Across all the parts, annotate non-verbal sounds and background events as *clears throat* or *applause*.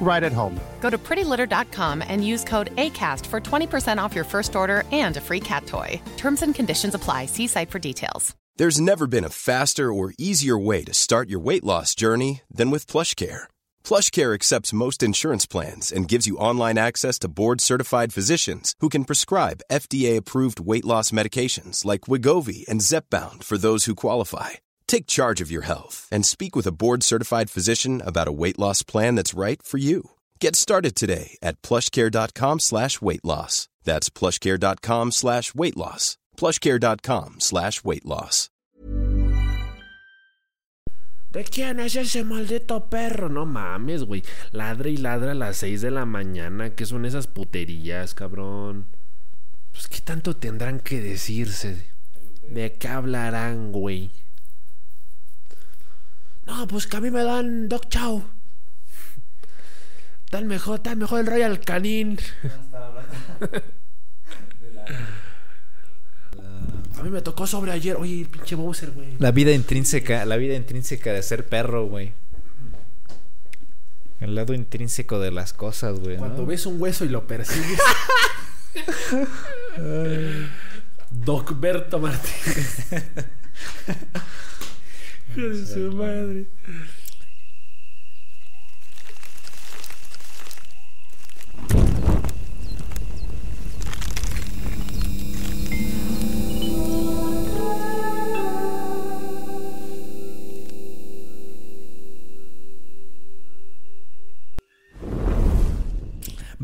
right at home. Go to prettylitter.com and use code ACAST for 20% off your first order and a free cat toy. Terms and conditions apply. See site for details. There's never been a faster or easier way to start your weight loss journey than with PlushCare. PlushCare accepts most insurance plans and gives you online access to board-certified physicians who can prescribe FDA-approved weight loss medications like Wigovi and Zepbound for those who qualify. Take charge of your health and speak with a board-certified physician about a weight loss plan that's right for you. Get started today at plushcare.com slash weight loss. That's plushcare.com slash weight loss. plushcare.com slash weight loss. ¿De quién es ese maldito perro? No mames, güey. Ladra y ladra a las 6 de la mañana. ¿Qué son esas puterías, cabrón? Pues, ¿qué tanto tendrán que decirse? ¿De qué hablarán, güey? No, pues que a mí me dan Doc Chow. Tal mejor, tal mejor el Royal Canin. A mí me tocó sobre ayer. Oye, pinche Bowser, güey. La vida intrínseca, la vida intrínseca de ser perro, güey. El lado intrínseco de las cosas, güey. Cuando ¿no? ves un hueso y lo persigues. *laughs* Doc Berto Martínez. *laughs* Hijo de su madre.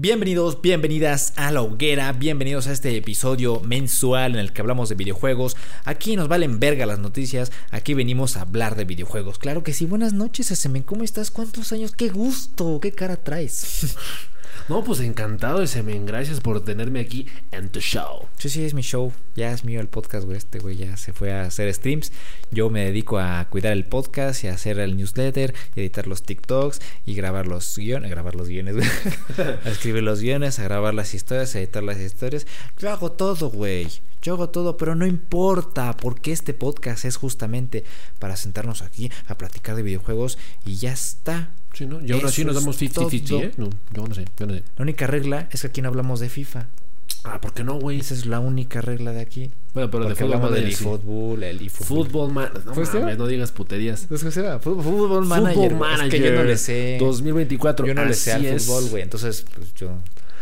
Bienvenidos, bienvenidas a la hoguera, bienvenidos a este episodio mensual en el que hablamos de videojuegos. Aquí nos valen verga las noticias, aquí venimos a hablar de videojuegos. Claro que sí, buenas noches, Semen, ¿cómo estás? ¿Cuántos años? ¡Qué gusto! ¿Qué cara traes? *laughs* No, pues encantado, Semen. Gracias por tenerme aquí en tu show. Sí, sí, es mi show. Ya es mío el podcast, güey. Este güey ya se fue a hacer streams. Yo me dedico a cuidar el podcast y a hacer el newsletter, y editar los TikToks y grabar los guiones. Grabar los guiones, güey. *laughs* a escribir los guiones, a grabar las historias, a editar las historias. Yo hago todo, güey. Yo hago todo, pero no importa, porque este podcast es justamente para sentarnos aquí a platicar de videojuegos y ya está. Sí, ¿no? Y aún así nos damos es 50-50, todo. ¿eh? No, yo no sé, yo no sé. La única regla es que aquí no hablamos de FIFA. Ah, ¿por qué no, güey? Esa es la única regla de aquí. Bueno, pero de fútbol hablamos del eFootball, el eFootball. Fútbol man... No, ¿Pues, mames, sí? no digas puterías. ¿Cómo se llama? Fútbol, fútbol manager. Fútbol. Es que yo no le sé. 2024. Yo no le sé al es. fútbol, güey. Entonces, pues yo.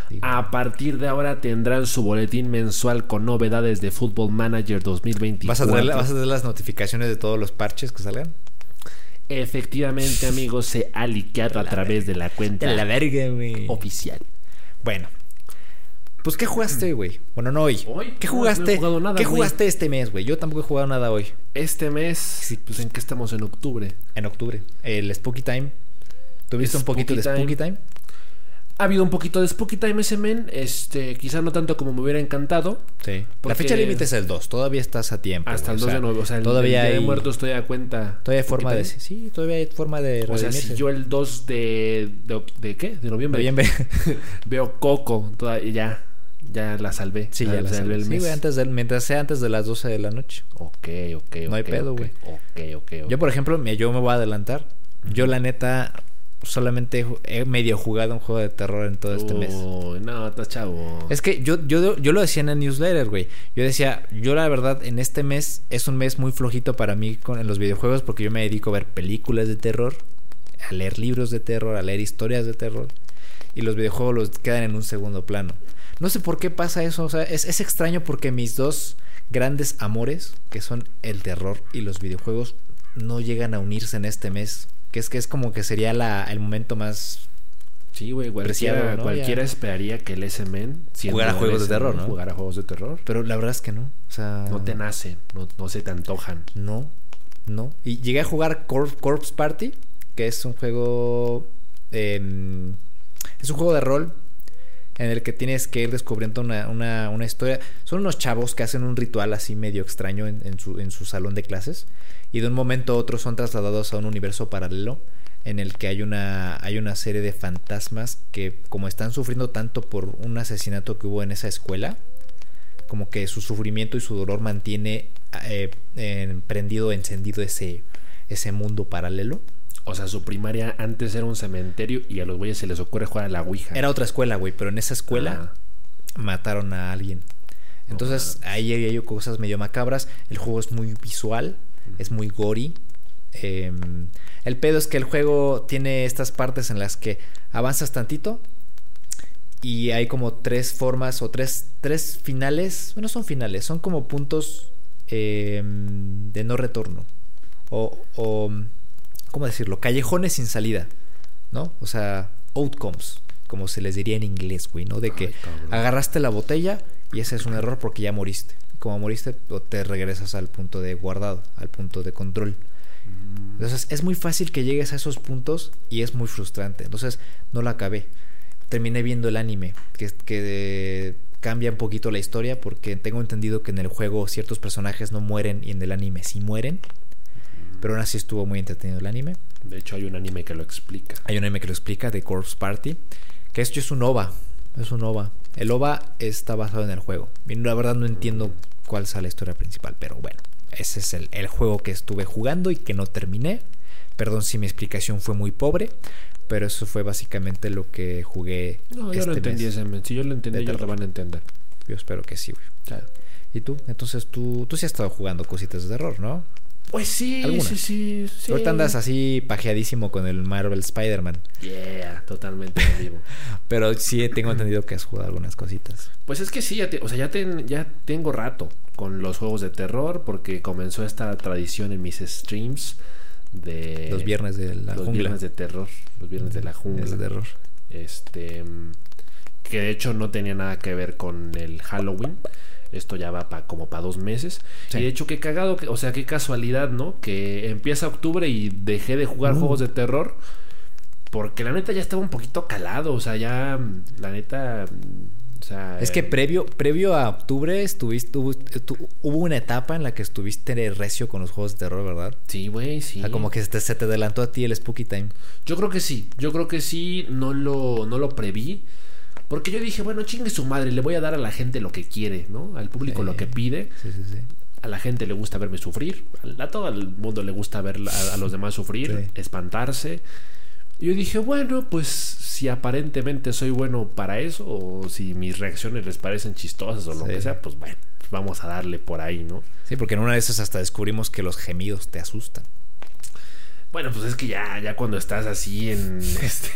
digo, A partir de ahora tendrán su boletín mensual con novedades de Football Manager 2024. ¿Vas a, tener, ¿Vas a tener las notificaciones de todos los parches que salgan? Efectivamente, amigos, se ha liqueado a través de la cuenta De la verga, güey. oficial. Bueno. Pues, ¿qué jugaste, güey? Bueno, no hoy. Hoy, ¿Qué jugaste? no he jugado nada, ¿Qué güey. jugaste este mes, güey? Yo tampoco he jugado nada hoy. Este mes, pues en que estamos en octubre. En octubre. El Spooky Time. ¿Tuviste un poquito de Spooky Time? Ha habido un poquito de Spooky Time ese men, este, quizá no tanto como me hubiera encantado. Sí. La fecha límite es el 2. Todavía estás a tiempo. Hasta el 2 O sea, de nuevo. O sea, el, todavía el Día hay, de muertos estoy a cuenta. Todavía hay forma de. Sí, todavía hay forma de. O sea, si yo el 2 de, de, de ¿qué? De noviembre. Noviembre. *laughs* Veo Coco, toda, y ya, ya la salvé. Sí, ya la salvé el Sí, mes. güey, antes del, mientras sea antes de las 12 de la noche. Ok, ok, No hay pedo, güey. Ok, ok, ok. Yo, por ejemplo, me- yo me voy a adelantar. Yo, la neta, solamente he medio jugado un juego de terror en todo este mes. No, está chavo. Es que yo, yo, yo lo decía en el newsletter, güey. Yo decía, yo la verdad, en este mes es un mes muy flojito para mí con, en los videojuegos porque yo me dedico a ver películas de terror, a leer libros de terror, a leer historias de terror. Y los videojuegos los quedan en un segundo plano. No sé por qué pasa eso. O sea, es, es extraño porque mis dos grandes amores, que son el terror y los videojuegos, no llegan a unirse en este mes. Que es que es como que sería la, el momento más Sí, güey, cualquiera, Preciado, ¿no? cualquiera Ya. esperaría que el S-Men siendo Jugara juegos de S-Men, terror, ¿no? Jugara juegos de terror. Pero la verdad es que no. O sea, No te nacen, no, no se te antojan. No, no. Y llegué a jugar Corp- Corpse Party, que es un juego. es un juego de rol en el que tienes que ir descubriendo una, una- una historia. Son unos chavos que hacen un ritual así medio extraño en, en su, en su salón de clases. Y de un momento a otro son trasladados a un universo paralelo en el que hay una, hay una serie de fantasmas que como están sufriendo tanto por un asesinato que hubo en esa escuela, como que su sufrimiento y su dolor mantiene eh, en- prendido, encendido ese, ese mundo paralelo. O sea, su primaria antes era un cementerio y a los güeyes se les ocurre jugar a la Ouija. Era otra escuela, güey, pero en esa escuela Ah. mataron a alguien. Entonces ahí hay cosas medio macabras. El juego es muy visual, es muy gory. Eh, el pedo es que el juego tiene estas partes en las que avanzas tantito y hay como tres formas o tres, tres finales. Bueno, son finales, son como puntos eh, de no retorno. O, o, ¿cómo decirlo? Callejones sin salida, ¿no? O sea, outcomes, como se les diría en inglés, güey, ¿no? De que Ay, agarraste la botella y ese es un error porque ya moriste. Como moriste, o te regresas al punto de guardado, al punto de control. Entonces es muy fácil que llegues a esos puntos y es muy frustrante. Entonces no la acabé. Terminé viendo el anime, que, que cambia un poquito la historia porque tengo entendido que en el juego ciertos personajes no mueren y en el anime sí mueren. Pero aún así estuvo muy entretenido el anime. De hecho, hay un anime que lo explica. Hay un anime que lo explica, de Corpse Party, que esto es un OVA. Es un OVA. El OVA está basado en el juego. La verdad no entiendo cuál sea la historia principal, pero bueno, ese es el, el juego que estuve jugando y que no terminé. Perdón si mi explicación fue muy pobre, pero eso fue básicamente lo que jugué. No, yo este lo entendí mes. ese men. Si yo lo entendí, ellos lo van a entender. Yo espero que sí, güey. ¿Y tú? Entonces tú, tú sí has estado jugando cositas de terror, ¿no? Pues sí, sí, sí, sí. Ahorita andas así pajeadísimo con el Marvel Spider-Man. Yeah, totalmente en vivo. *laughs* Pero sí tengo entendido que has jugado algunas cositas. Pues es que sí, ya te- o sea, ya, ten- ya tengo rato con los juegos de terror porque comenzó esta tradición en mis streams de Los viernes de la los jungla. viernes de terror, los viernes de la jungla. Es de terror. Este que de hecho no tenía nada que ver con el Halloween. Esto ya va pa- como para dos meses. Sí. Y de hecho, qué cagado, o sea, qué casualidad, ¿no? Que empieza octubre y dejé de jugar Uh. juegos de terror. Porque la neta ya estaba un poquito calado. O sea, ya, la neta. O sea. Es que eh, previo, previo a octubre estuviste, hubo, una etapa en la que estuviste recio con los juegos de terror, ¿verdad? Sí, güey, sí. O sea, como que se te, se te adelantó a ti el Spooky Time. Yo creo que sí, yo creo que sí, no lo, no lo preví. Porque yo dije, bueno, chingue su madre, le voy a dar a la gente lo que quiere, ¿no? Al público Sí. lo que pide. Sí, sí, sí. A la gente le gusta verme sufrir. A, a todo el mundo le gusta ver a, a los demás sufrir, Sí. espantarse. Y yo dije, bueno, pues si aparentemente soy bueno para eso, o si mis reacciones les parecen chistosas o lo Sí. que sea, pues bueno, vamos a darle por ahí, ¿no? Sí, porque en una de esas hasta descubrimos que los gemidos te asustan. Bueno, pues es que ya, ya cuando estás así en *laughs* este.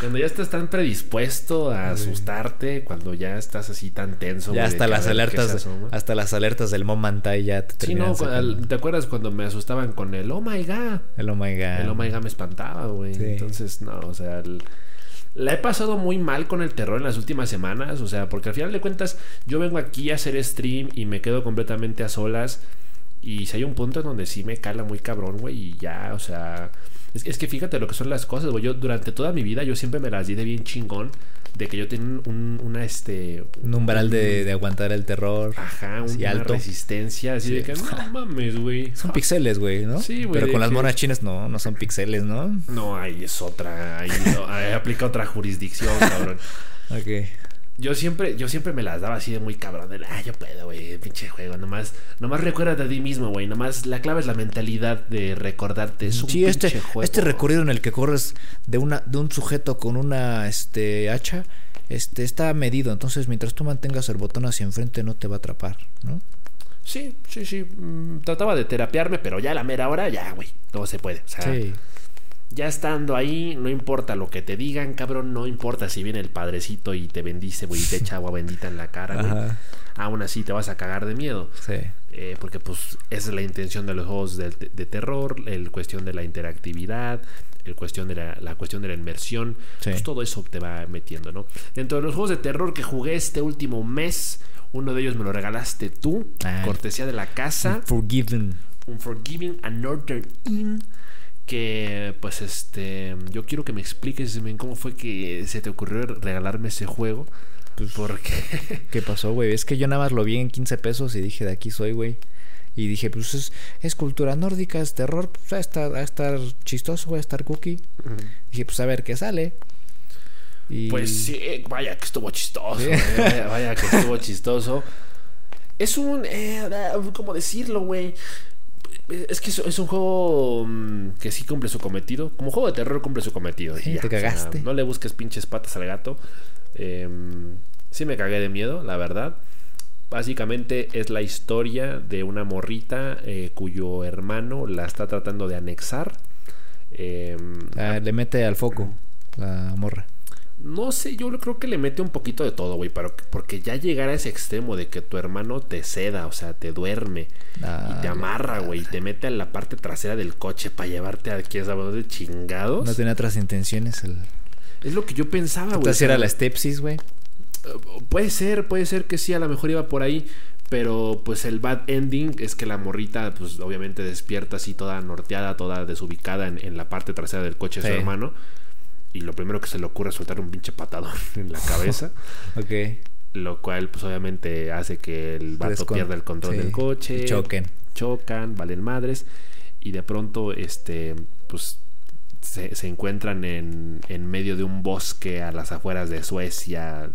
cuando ya estás tan predispuesto a asustarte, cuando ya estás así tan tenso. ya hasta las alertas, hasta las alertas del Momantai ya te Sí, no, al- ¿te acuerdas cuando me asustaban con el oh my god? El oh my god. El oh my god me espantaba, güey. Sí. Entonces, no, o sea, el- la he pasado muy mal con el terror en las últimas semanas, o sea, porque al final de cuentas yo vengo aquí a hacer stream y me quedo completamente a solas y si hay un punto en donde sí me cala muy cabrón, güey, y ya, o sea, es, es que fíjate lo que son las cosas, güey, yo durante toda mi vida yo siempre me las di de bien chingón, de que yo tenía un, una, este... Un umbral de, de aguantar el terror. Ajá, un- una alto. resistencia, así Sí. de que no *laughs* mames, güey. Son pixeles, güey, ¿no? Sí, güey, Pero con las monas chinas no, no son pixeles, ¿no? No, ahí es otra, ahí, no, ahí aplica otra jurisdicción, cabrón. *laughs* Ok. Yo siempre, yo siempre me las daba así de muy cabrón. De, ah, yo puedo, güey, pinche juego. Nomás, nomás recuérdate de ti mismo, güey. Nomás la clave es la mentalidad de recordarte. Es un Sí, este, pinche juego. este recorrido en el que corres de una de un sujeto con una este hacha este está medido, entonces mientras tú mantengas el botón hacia enfrente no te va a atrapar, ¿no? Sí, sí, sí. mm, Trataba de terapearme, pero ya a la mera hora, ya, güey. Todo se puede. O sea, Sí. Ya estando ahí, no importa lo que te digan, cabrón. No importa si viene el padrecito y te bendice, güey, y te echa agua bendita en la cara, güey. Aún así te vas a cagar de miedo. Sí. eh, porque pues esa es la intención de los juegos de, de terror, el cuestión de la interactividad, el cuestión de la, la cuestión de la inmersión, Sí. pues todo eso te va metiendo, ¿no? Dentro de los juegos de terror que jugué este último mes, uno de ellos me lo regalaste tú, cortesía de la casa. Forgiven. Unforgiving a Northern Inn. Que pues este. Yo quiero que me expliques cómo fue que se te ocurrió regalarme ese juego. Pues, Porque. ¿Qué pasó, güey? Es que yo nada más lo vi en 15 pesos y dije, de aquí soy, güey. Y dije, pues es, es cultura nórdica, es terror, pues va a estar, va a estar chistoso, va a estar cookie. Dije, pues a ver qué sale. Y... Pues sí, vaya que estuvo chistoso. Sí. eh, Vaya, vaya que estuvo chistoso. Es un. eh, ¿Cómo decirlo, güey? Es que es, un juego mm, que sí cumple su cometido. Como juego de terror cumple su cometido. Sí, ya, te o sea, cagaste. no le busques pinches patas al gato. Em, sí me cagué de miedo, la verdad. Básicamente es la historia de una morrita eh, cuyo hermano la está tratando de anexar. Em, Ah, le mete al foco la morra. No sé, yo creo que le mete un poquito de todo, güey, porque ya llegar a ese extremo de que tu hermano te ceda, o sea, te duerme y te Dale, amarra, güey, y te mete en la parte trasera del coche para llevarte a saber de chingados. No tenía otras intenciones. El... Es lo que yo pensaba, güey. era la stepsis, güey. Puede ser, puede ser que sí, a lo mejor iba por ahí. Pero pues el bad ending es que la morrita, pues obviamente despierta así toda norteada, toda desubicada en, en la parte trasera del coche de su hermano. Y lo primero que se le ocurre es soltar un pinche patadón *laughs* en la cabeza. *laughs* Ok. Lo cual, pues obviamente hace que el vato pierda el control sí, del coche. y choquen. Chocan, valen madres. Y de pronto, este, pues se, se encuentran en, en medio de un bosque a las afueras de Suecia.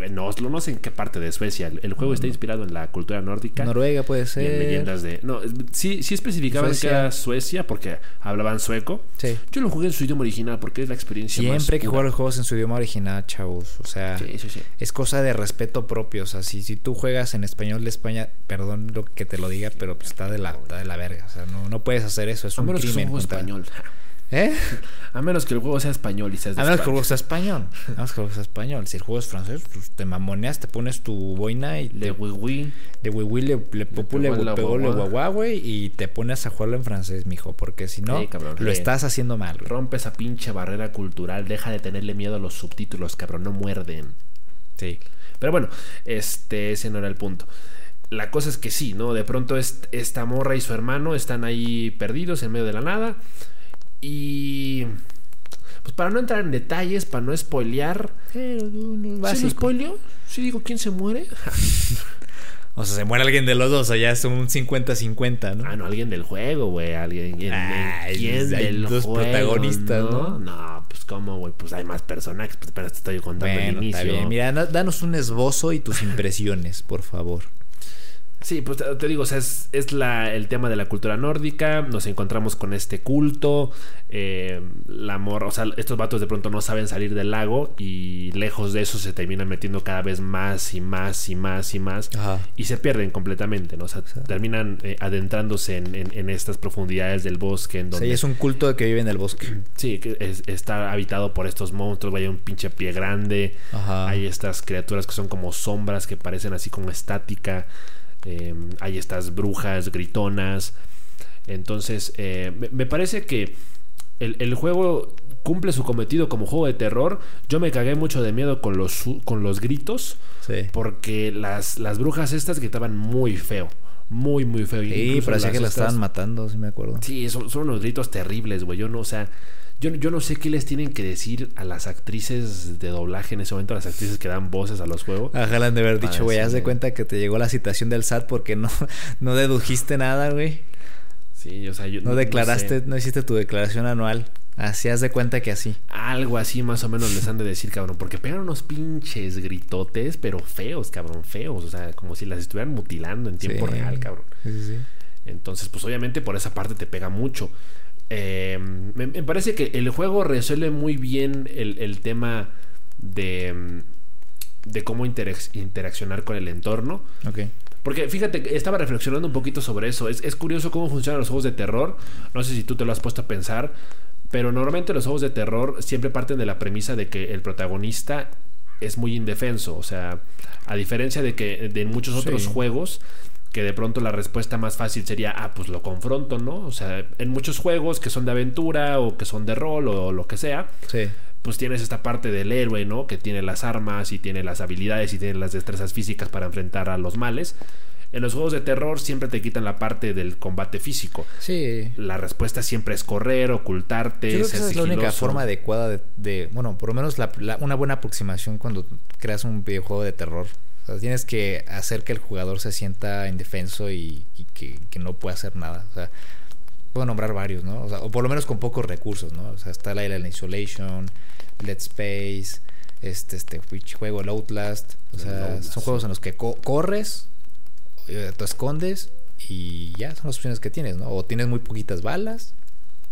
En Oslo, no sé en qué parte de Suecia. El, el juego está inspirado en la cultura nórdica. Noruega puede y en ser. leyendas de. No, sí, sí especificaban Suecia. que era Suecia porque hablaban sueco. Sí. Yo lo jugué en su idioma original porque es la experiencia más Siempre hay que pura. jugar los juegos en su idioma original, chavos. O sea, Sí, sí, sí. es cosa de respeto propio. O sea, si, si tú juegas en español de España, perdón lo que te lo diga, pero pues está de la, está de la verga. O sea, no, no puedes hacer eso. Es un crimen. juego español. ¿Eh? A menos que el juego sea español y seas de A menos que el juego sea español. A menos que el juego sea español. Si el juego es francés, pues te mamoneas, te pones tu boina y De te, Wii de wiwi le, le le pegó en la pegó le guagua. güey, y te pones a jugarlo en francés, mijo. Porque si no, Sí, cabrón, lo estás haciendo mal, güey. Rompe esa pinche barrera cultural. Deja de tenerle miedo a los subtítulos, cabrón. No muerden. Sí. Pero bueno, este, ese no era el punto. La cosa es que sí, ¿no? De pronto est- esta morra y su hermano están ahí perdidos en medio de la nada. Y. Pues para no entrar en detalles, para no spoilear. Pero, no, ¿Sí spoileo? ¿Sí digo quién se muere? *laughs* O sea, se muere alguien de los dos, o sea, ya es un 50-50, ¿no? Ah, no, alguien del juego, güey. Alguien. ¿Quién, Ay, quién pues, hay del dos juego, protagonistas, ¿no? No, pues cómo, güey. Pues hay más personajes. Pues pero te estoy contando el bueno, inicio. está bien. Mira, da- danos un esbozo y tus *laughs* impresiones, por favor. Sí, pues te, digo, o sea, es, es la, el tema de la cultura nórdica. Nos encontramos con este culto. eh, la morra, o sea, estos vatos de pronto no saben salir del lago y lejos de eso se terminan metiendo cada vez más y más y más y más. Ajá. Y se pierden completamente, ¿no? O sea, terminan eh, adentrándose en, en- en estas profundidades del bosque. En donde, ya es un culto de que vive en el bosque. *clears throat* Sí, que es- está habitado por estos monstruos. Vaya un pinche pie grande. Ajá. Hay estas criaturas que son como sombras que parecen así como estática. Eh, hay estas brujas gritonas. Entonces, eh, me, parece que el, el juego cumple su cometido como juego de terror. Yo me cagué mucho de miedo con los, con los gritos. Sí. Porque las, las brujas estas gritaban muy feo. Muy, muy feo. Sí, Incluso parecía que la estaban matando, sí me acuerdo. Sí, son, son unos gritos terribles, güey. Yo no, o sea, yo, yo no sé qué les tienen que decir a las actrices de doblaje en ese momento, a las actrices que dan voces a los juegos. Ajá, le han de haber dicho, güey, haz de cuenta que te llegó la citación del SAT porque no, *laughs* no dedujiste nada, güey. Sí, o sea, yo No declaraste, sé. no hiciste tu declaración anual. Así haz de cuenta que así. Algo así más o menos les han de decir, cabrón. Porque pegan unos pinches gritotes, pero feos, cabrón, feos. O sea, como si las estuvieran mutilando en tiempo Sí. real, cabrón. Sí, sí, sí. Entonces, pues obviamente por esa parte te pega mucho. Eh, me, me parece que el juego resuelve muy bien el, el tema de, de cómo interac- interaccionar con el entorno. Porque fíjate, estaba reflexionando un poquito sobre eso. Es, es curioso cómo funcionan los juegos de terror. No sé si tú te lo has puesto a pensar. Pero normalmente los juegos de terror siempre parten de la premisa de que el protagonista es muy indefenso. O sea, a diferencia de que de en muchos otros Sí. juegos que de pronto la respuesta más fácil sería, ah, pues lo confronto, ¿no? O sea, en muchos juegos que son de aventura o que son de rol o lo que sea, Sí. pues tienes esta parte del héroe, ¿no? Que tiene las armas y tiene las habilidades y tiene las destrezas físicas para enfrentar a los males. En los juegos de terror siempre te quitan la parte del combate físico. Sí. La respuesta siempre es correr, ocultarte, Yo creo que ser esa es la única forma adecuada de, de- bueno, por lo menos la- la- una buena aproximación cuando creas un videojuego de terror. O sea, tienes que hacer que el jugador se sienta indefenso y, y que, que no pueda hacer nada. O sea, puedo nombrar varios, ¿no? O, sea, o por lo menos con pocos recursos, ¿no? O sea, está la Alien Isolation, Let's Space, este, este juego, el Outlast. O sea, Outlast, son juegos en los que co- corres, eh, te escondes y ya son las opciones que tienes, ¿no? O tienes muy poquitas balas,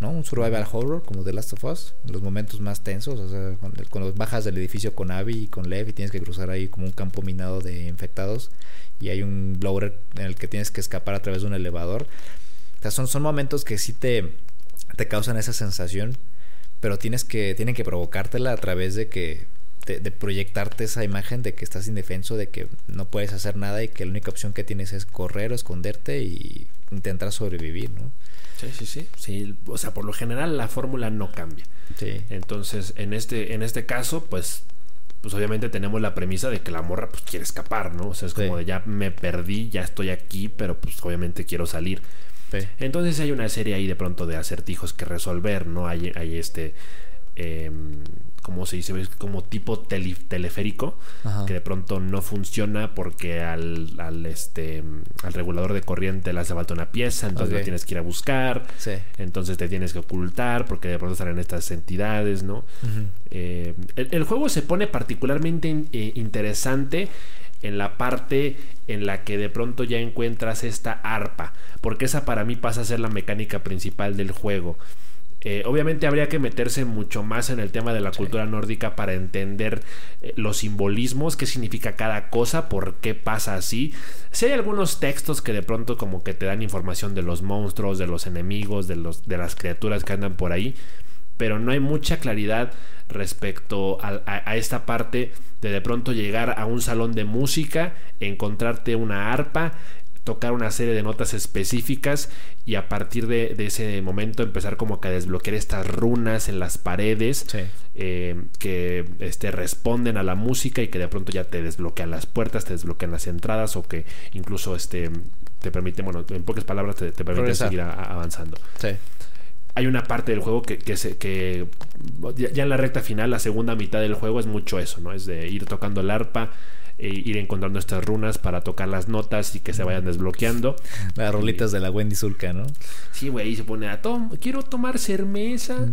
¿no? Un survival horror como The Last of Us, los momentos más tensos, o sea, cuando, bajas del edificio con Abby y con Lev y tienes que cruzar ahí como un campo minado de infectados y hay un blower en el que tienes que escapar a través de un elevador. O sea, son, son momentos que sí te, te causan esa sensación, pero tienes que, tienen que provocártela a través de que de proyectarte esa imagen de que estás indefenso, de que no puedes hacer nada y que la única opción que tienes es correr o esconderte y intentar sobrevivir, ¿no? Sí, sí, sí, sí. O sea, por lo general la fórmula no cambia. Sí. Entonces, en este, en este caso, pues, pues obviamente tenemos la premisa de que la morra pues quiere escapar, ¿no? O sea, es como Sí. de ya me perdí, ya estoy aquí, pero pues obviamente quiero salir. Entonces hay una serie ahí de pronto de acertijos que resolver, ¿no? Hay, hay este, eh, ¿cómo se dice? Como tipo tele- teleférico, Ajá. que de pronto no funciona porque al, al, este, al regulador de corriente le hace falta una pieza, entonces Ok. la tienes que ir a buscar. Sí. Entonces te tienes que ocultar porque de pronto salen estas entidades, ¿no? Eh, el, el juego se pone particularmente in- eh, interesante en la parte en la que de pronto ya encuentras esta arpa, porque esa para mí pasa a ser la mecánica principal del juego. Eh, obviamente habría que meterse mucho más en el tema de la cultura nórdica para entender eh, los simbolismos, qué significa cada cosa, por qué pasa así. Si hay algunos textos que de pronto como que te dan información de los monstruos, de los enemigos, de, los, de las criaturas que andan por ahí, pero no hay mucha claridad respecto a, a- a esta parte de de pronto llegar a un salón de música, encontrarte una arpa, tocar una serie de notas específicas y a partir de, de ese momento empezar como que a desbloquear estas runas en las paredes Sí. eh, que este, responden a la música y que de pronto ya te desbloquean las puertas, te desbloquean las entradas o que incluso este, te permite, bueno, en pocas palabras te, te permite seguir a- a- avanzando Sí. hay una parte del juego que, que, se- que ya, ya en la recta final, la segunda mitad del juego es mucho eso, ¿no? Es de ir tocando el arpa, e ir encontrando estas runas para tocar las notas y que se vayan desbloqueando. Las rolitas de la Wendy Zulka, ¿no? Sí, güey, y se pone a tom quiero tomar cerveza.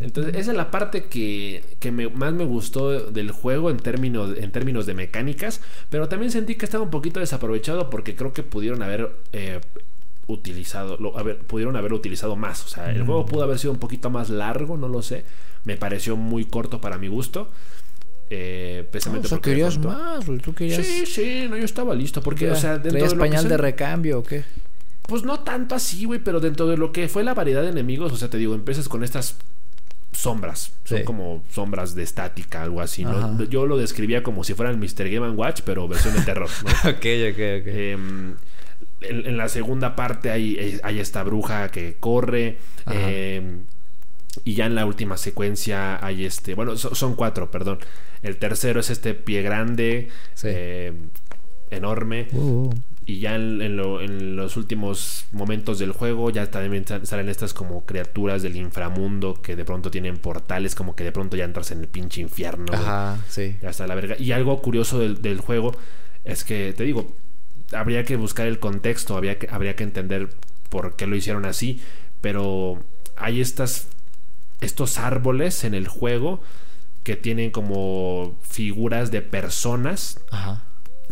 Entonces, esa es la parte que, que me- más me gustó del juego en términos, en términos de mecánicas, pero también sentí que estaba un poquito desaprovechado porque creo que pudieron haber eh, utilizado, lo- haber- pudieron haberlo utilizado más. O sea, el juego pudo haber sido un poquito más largo, no lo sé. Me pareció muy corto para mi gusto. Eh, No, precisamente o sea, porque de querías más, güey. Tú querías. Sí, sí, no, yo estaba listo. Porque, o sea, dentro ¿Traías de lo que pañal de recambio o qué? pues no tanto así, güey, pero dentro de lo que fue la variedad de enemigos, o sea, te digo, empiezas con estas sombras, son Sí. como sombras de estática, algo así, ¿no? Ajá. Yo lo describía como si fueran Mr. Game Watch, pero versión de terror, ¿no? *laughs* ok, ok, ok. Em, en, en la segunda parte hay, hay esta bruja que corre. Ajá. Y ya en la última secuencia hay este. Bueno, so- son cuatro, perdón. El tercero es este pie grande. Sí. em, enorme. Uh, Y ya en, en lo- en los últimos momentos del juego ya también sa- salen estas como criaturas del inframundo que de pronto tienen portales, como que de pronto ya entras en el pinche infierno. Ajá, sí. Ya está la verga. Y algo curioso del, del juego es que, te digo, habría que buscar el contexto, habría que, habría que entender por qué lo hicieron así, pero hay estas, estos árboles en el juego que tienen como figuras de personas Ajá.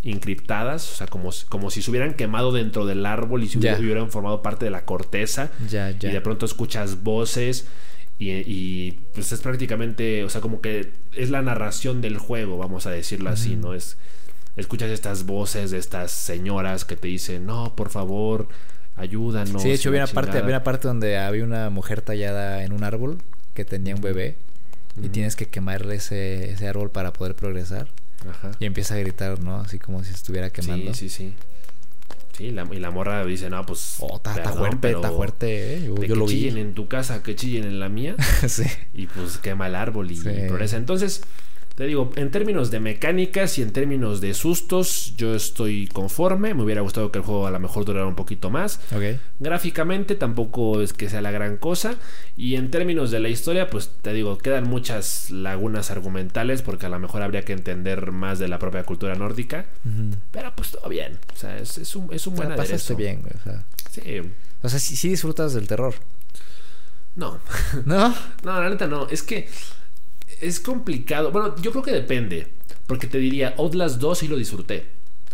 encriptadas, o sea, como, si- como si se hubieran quemado dentro del árbol y se hubiera- hubieran formado parte de la corteza. Y de pronto escuchas voces y, y, pues es prácticamente, o sea, como que es la narración del juego, vamos a decirlo así, ¿no? Es, escuchas estas voces de estas señoras que te dicen, no, por favor, ayúdanos. sí, de hecho, había una, parte, chingada". había una parte donde había una mujer tallada en un árbol que tenía un bebé y tienes que quemar ese, ese árbol para poder progresar. Ajá. Y empieza a gritar, ¿no? Así como si estuviera quemando. Sí, sí, sí. Sí, la, y la morra dice, no, pues. Oh, está, fuerte, está fuerte, ¿eh? Yo, de yo que lo vi. chillen en tu casa, que chillen en la mía. *laughs* sí. y pues quema el árbol y Sí. progresa. Entonces, te digo, en términos de mecánicas y en términos de sustos, yo estoy conforme. Me hubiera gustado que el juego a lo mejor durara un poquito más. Ok. Gráficamente tampoco es que sea la gran cosa. Y en términos de la historia, pues te digo, quedan muchas lagunas argumentales porque a lo mejor habría que entender más de la propia cultura nórdica. Pero pues todo bien. O sea, es, es un, es un buen La pasaste aderezo. bien, güey. O sea, Sí. o sea sí, sí disfrutas del terror. No. *laughs* ¿No? No, la neta no. Es que es complicado. Bueno, yo creo que depende. Porque te diría, Outlast 2 sí lo disfruté.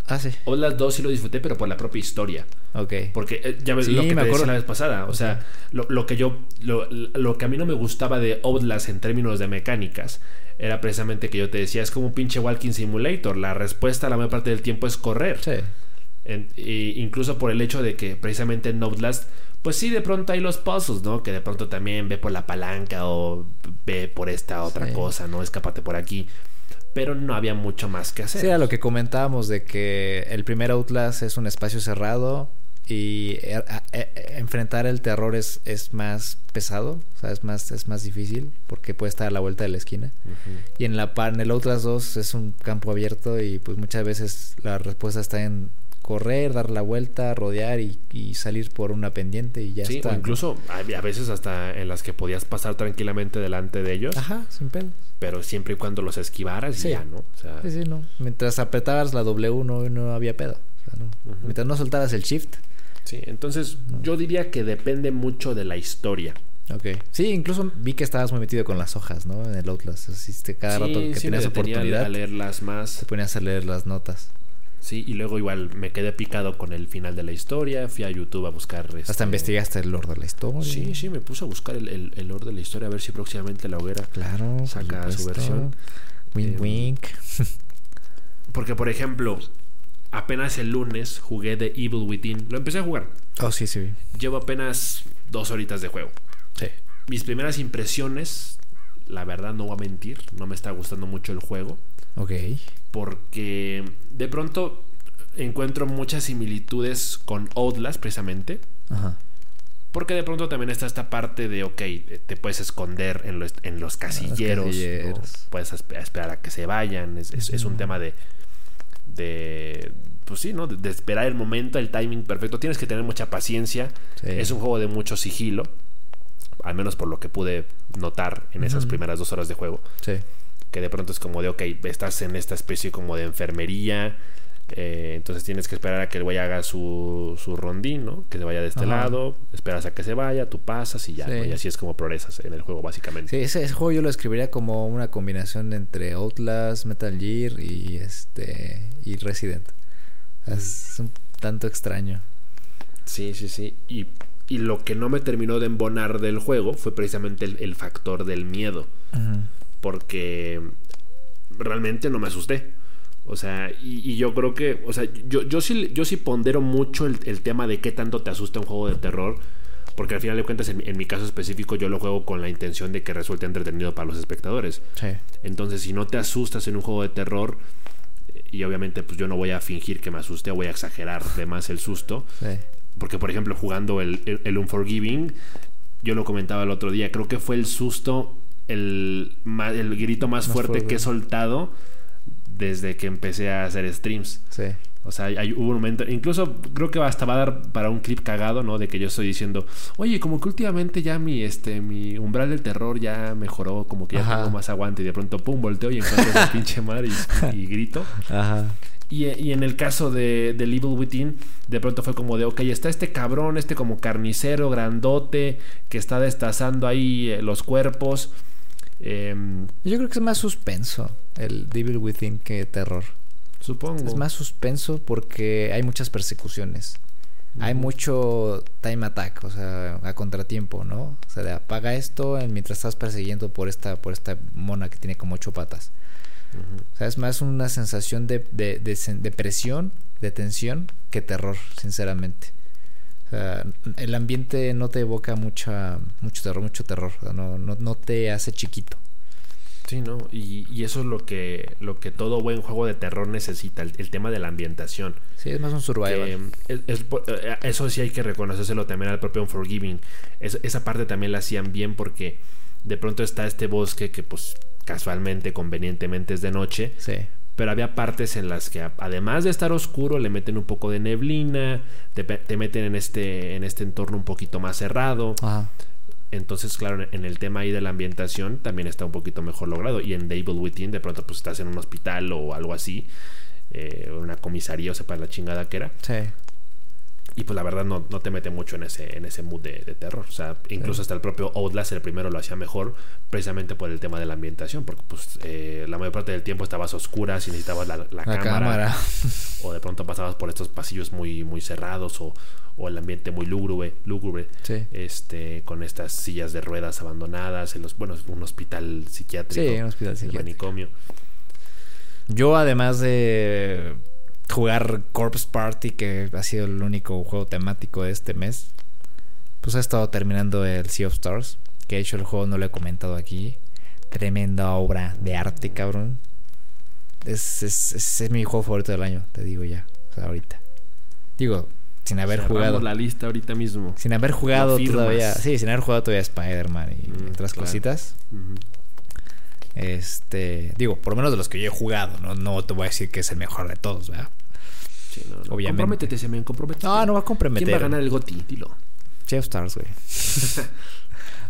Ah, sí. Outlast 2 sí lo disfruté, pero por la propia historia. Ok. Porque eh, ya ves Sí, lo que me te decía acuerdo. la vez pasada. O sea, lo, lo que yo. Lo, lo que a mí no me gustaba de Outlast en términos de mecánicas era precisamente que yo te decía, es como un pinche Walking Simulator. La respuesta la mayor parte del tiempo es correr. Sí. En- e incluso por el hecho de que precisamente en Outlast, pues sí, de pronto hay los puzzles, ¿no? Que de pronto también ve por la palanca o ve por esta otra Sí. cosa, ¿no? Escápate por aquí. Pero no había mucho más que hacer. Sí, era lo que comentábamos de que el primer Outlast es un espacio cerrado y a- eh, eh, enfrentar el terror es, es más pesado, o sea, es más, es más difícil porque puede estar a la vuelta de la esquina. Y en, la, en el Outlast 2 es un campo abierto y pues muchas veces la respuesta está en correr, dar la vuelta, rodear y, y salir por una pendiente y ya Sí, está. o incluso había a veces hasta en las que podías pasar tranquilamente delante de ellos, Ajá, sin pedo. pero siempre y cuando los esquivaras y ya, ¿no? O sea, Sí, sí, no. Mientras apretabas la W no, no había pedo. O sea, no. Mientras no soltaras el shift. sí, entonces yo diría que depende mucho de la historia. Ok. Sí, incluso vi que estabas muy metido con las hojas, ¿no? En el Outlast. Asiste cada Sí, rato que tenías oportunidad. a leerlas más. Te ponías a leer las notas. Sí, y luego igual me quedé picado con el final de la historia. Fui a YouTube a buscar. Hasta este, investigaste el lore de la historia. Sí, sí, me puse a buscar el, el, el lore de la historia a ver si próximamente la hoguera Claro. saca su versión. Wink, Eh, wink. *laughs* Porque, por ejemplo, apenas el lunes jugué The Evil Within. Lo empecé a jugar. Oh, sí, sí. Llevo apenas dos horitas de juego. Sí. Mis primeras impresiones, la verdad no voy a mentir, no me está gustando mucho el juego. Ok. Porque de pronto encuentro muchas similitudes con Outlast precisamente. Ajá. Porque de pronto también está esta parte de, ok, te puedes esconder en los, en los casilleros, puedes espe- esperar a que se vayan, es, es- es un tema de, de, pues sí, ¿no? De, de esperar el momento, el timing perfecto. Tienes que tener mucha paciencia. Sí. Es un juego de mucho sigilo, al menos por lo que pude notar en esas primeras dos horas de juego. Sí. Que de pronto es como de, ok, estás en esta especie como de enfermería. eh, entonces tienes que esperar a que el güey haga su, su rondín, ¿no? Que se vaya de este Ajá. lado, esperas a que se vaya, tú pasas y ya, Sí. ¿no? Y así es como progresas en el juego, básicamente. Sí, ese, ese juego yo lo escribiría como una combinación entre Outlast, Metal Gear y este y Resident. Es un tanto extraño. Sí, sí, sí. Y, y lo que no me terminó de embonar del juego fue precisamente el, el factor del miedo. Ujú. Porque realmente no me asusté. O sea, y, y yo creo que, o sea, yo, yo, sí, yo sí pondero mucho el, el tema de qué tanto te asusta un juego de terror. Porque al final de cuentas, en, mi- en mi caso específico, yo lo juego con la intención de que resulte entretenido para los espectadores. Sí. Entonces, si no te asustas en un juego de terror, y obviamente pues yo no voy a fingir que me asuste o voy a exagerar de más el susto, Sí. porque, por ejemplo, jugando el, el, el Unforgiving, yo lo comentaba el otro día, creo que fue el susto, el, el grito más, Más fuerte fuerte. que he soltado desde que empecé a hacer streams. Sí. O sea, hay, hubo un momento, incluso creo que hasta va a dar para un clip cagado, ¿no? De que yo estoy diciendo, oye, como que últimamente ya mi, este, mi umbral del terror ya mejoró, como que ya Ajá. tengo más aguante. Y de pronto, pum, volteo y encuentro ese *laughs* pinche mar y, y grito. Ajá. Y, y en el caso de, del Evil Within, de pronto fue como de, ok, está este cabrón, este como carnicero grandote, que está destazando ahí eh, los cuerpos. Em, Yo creo que es más suspenso el Devil Within que terror. supongo. Es más suspenso porque hay muchas persecuciones. Hay mucho time attack, o sea, a contratiempo, ¿no? O sea, de apaga esto en- mientras estás persiguiendo por esta, por esta mona que tiene como ocho patas. O sea, es más una sensación de, de, de de presión, de tensión, que terror, sinceramente. Sea, el ambiente no te evoca mucha, mucho terror, mucho terror. no, no, no te hace chiquito. Sí, ¿no? Y, y, eso es lo que, lo que todo buen juego de terror necesita, el, el tema de la ambientación. Sí, es más un survival. Es, es, eh, eso sí hay que reconocérselo también al propio Unforgiving. Es, esa parte también la hacían bien porque de pronto está este bosque que pues casualmente, convenientemente es de noche. Sí. Pero había partes en las que además de estar oscuro le meten un poco de neblina, te, te meten en este, en este entorno un poquito más cerrado. Ajá. Entonces, claro, en el tema ahí de la ambientación también está un poquito mejor logrado. Y en The Evil Within, de pronto, pues estás en un hospital o algo así, eh, una comisaría o sepa la chingada que era. Sí. Y pues la verdad no, no te mete mucho en ese, en ese mood de, de terror. O sea, incluso sí. hasta el propio Outlast, el primero lo hacía mejor, precisamente por el tema de la ambientación, porque pues eh, la mayor parte del tiempo estabas oscuras y necesitabas la, la, La cámara, cámara. *laughs* O de pronto pasabas por estos pasillos muy, muy cerrados o, o el ambiente muy lúgubre, lúgubre Sí. este, con estas sillas de ruedas abandonadas, en los, bueno, un hospital psiquiátrico, Sí, un hospital el psiquiátrico. manicomio. Yo, además de jugar Corpse Party, que ha sido el único juego temático de este mes, pues he estado terminando el Sea of Stars. Que de hecho el juego no lo he comentado aquí. Tremenda obra de arte, cabrón. Es, es, es, es mi juego favorito del año, te digo ya. O sea, ahorita. Digo, sin haber Cerramos jugado. la lista ahorita mismo. Sin haber jugado todavía. Sí, sin haber jugado todavía Spider-Man y Mm, otras claro. cositas. Este, digo, por lo menos de los que yo he jugado, no, no te voy a decir que es el mejor de todos, ¿verdad? Sí, no, no. Obviamente. Comprométete, Semen, comprométete. No, no va a comprometer. ¿Quién va a ganar el GOTY? Dilo. Of Stars, güey. *laughs*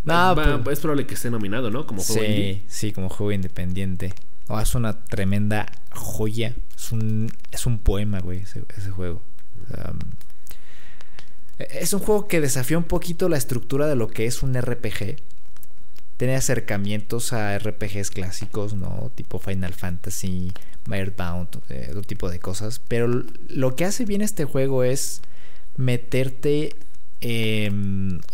no, Va- pues, es probable que esté nominado, ¿no? Como juego indie. sí, sí, como juego independiente. Oh, es una tremenda joya. Es un, es un poema, güey, ese, ese juego. Um, es un juego que desafía un poquito la estructura de lo que es un RPG. Tiene acercamientos a RPGs clásicos, ¿no? Tipo Final Fantasy, Bound, eh, otro tipo de cosas. Pero lo que hace bien este juego es meterte eh,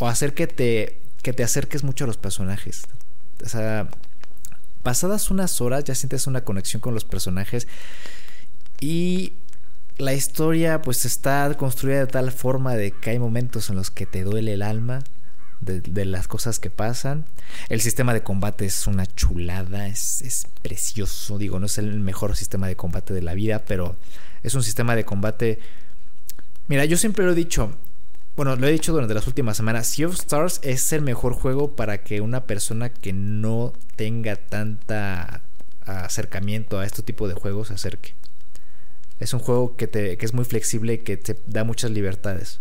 o hacer que te, que te acerques mucho a los personajes. O sea, pasadas unas horas ya sientes una conexión con los personajes y la historia pues está construida de tal forma de que hay momentos en los que te duele el alma de, las cosas que pasan. El sistema de combate es una chulada, es, es precioso, digo, no es el mejor sistema de combate de la vida, pero es un sistema de combate... Mira, yo siempre lo he dicho, bueno, lo he dicho durante las últimas semanas, Sea of Stars es el mejor juego para que una persona que no tenga tanta acercamiento a este tipo de juegos se acerque. Es un juego que, te, que es muy flexible y que te da muchas libertades.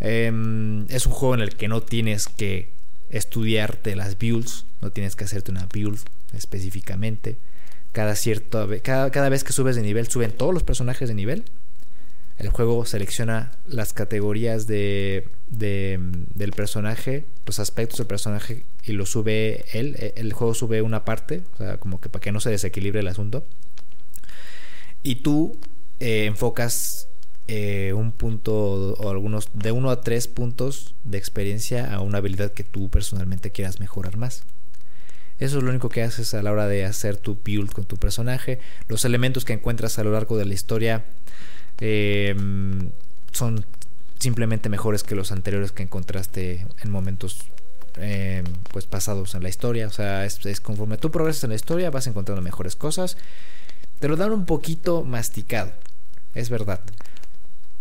Eh, es un juego en el que no tienes que estudiarte las builds, no tienes que hacerte una build específicamente. Cada, cierto, cada, cada vez que subes de nivel, suben todos los personajes de nivel. El juego selecciona las categorías de, de, del personaje, los aspectos del personaje y lo sube él. El juego sube una parte, o sea, como que para que no se desequilibre el asunto. Y tú eh, enfocas eh, un punto o algunos de uno a tres puntos de experiencia a una habilidad que tú personalmente quieras mejorar más. Eso es lo único que haces a la hora de hacer tu build con tu personaje. Los elementos que encuentras a lo largo de la historia eh, son simplemente mejores que los anteriores que encontraste en momentos eh, pues pasados en la historia. O sea, es, es, conforme tú progresas en la historia vas encontrando mejores cosas. Te lo dan un poquito masticado, es verdad.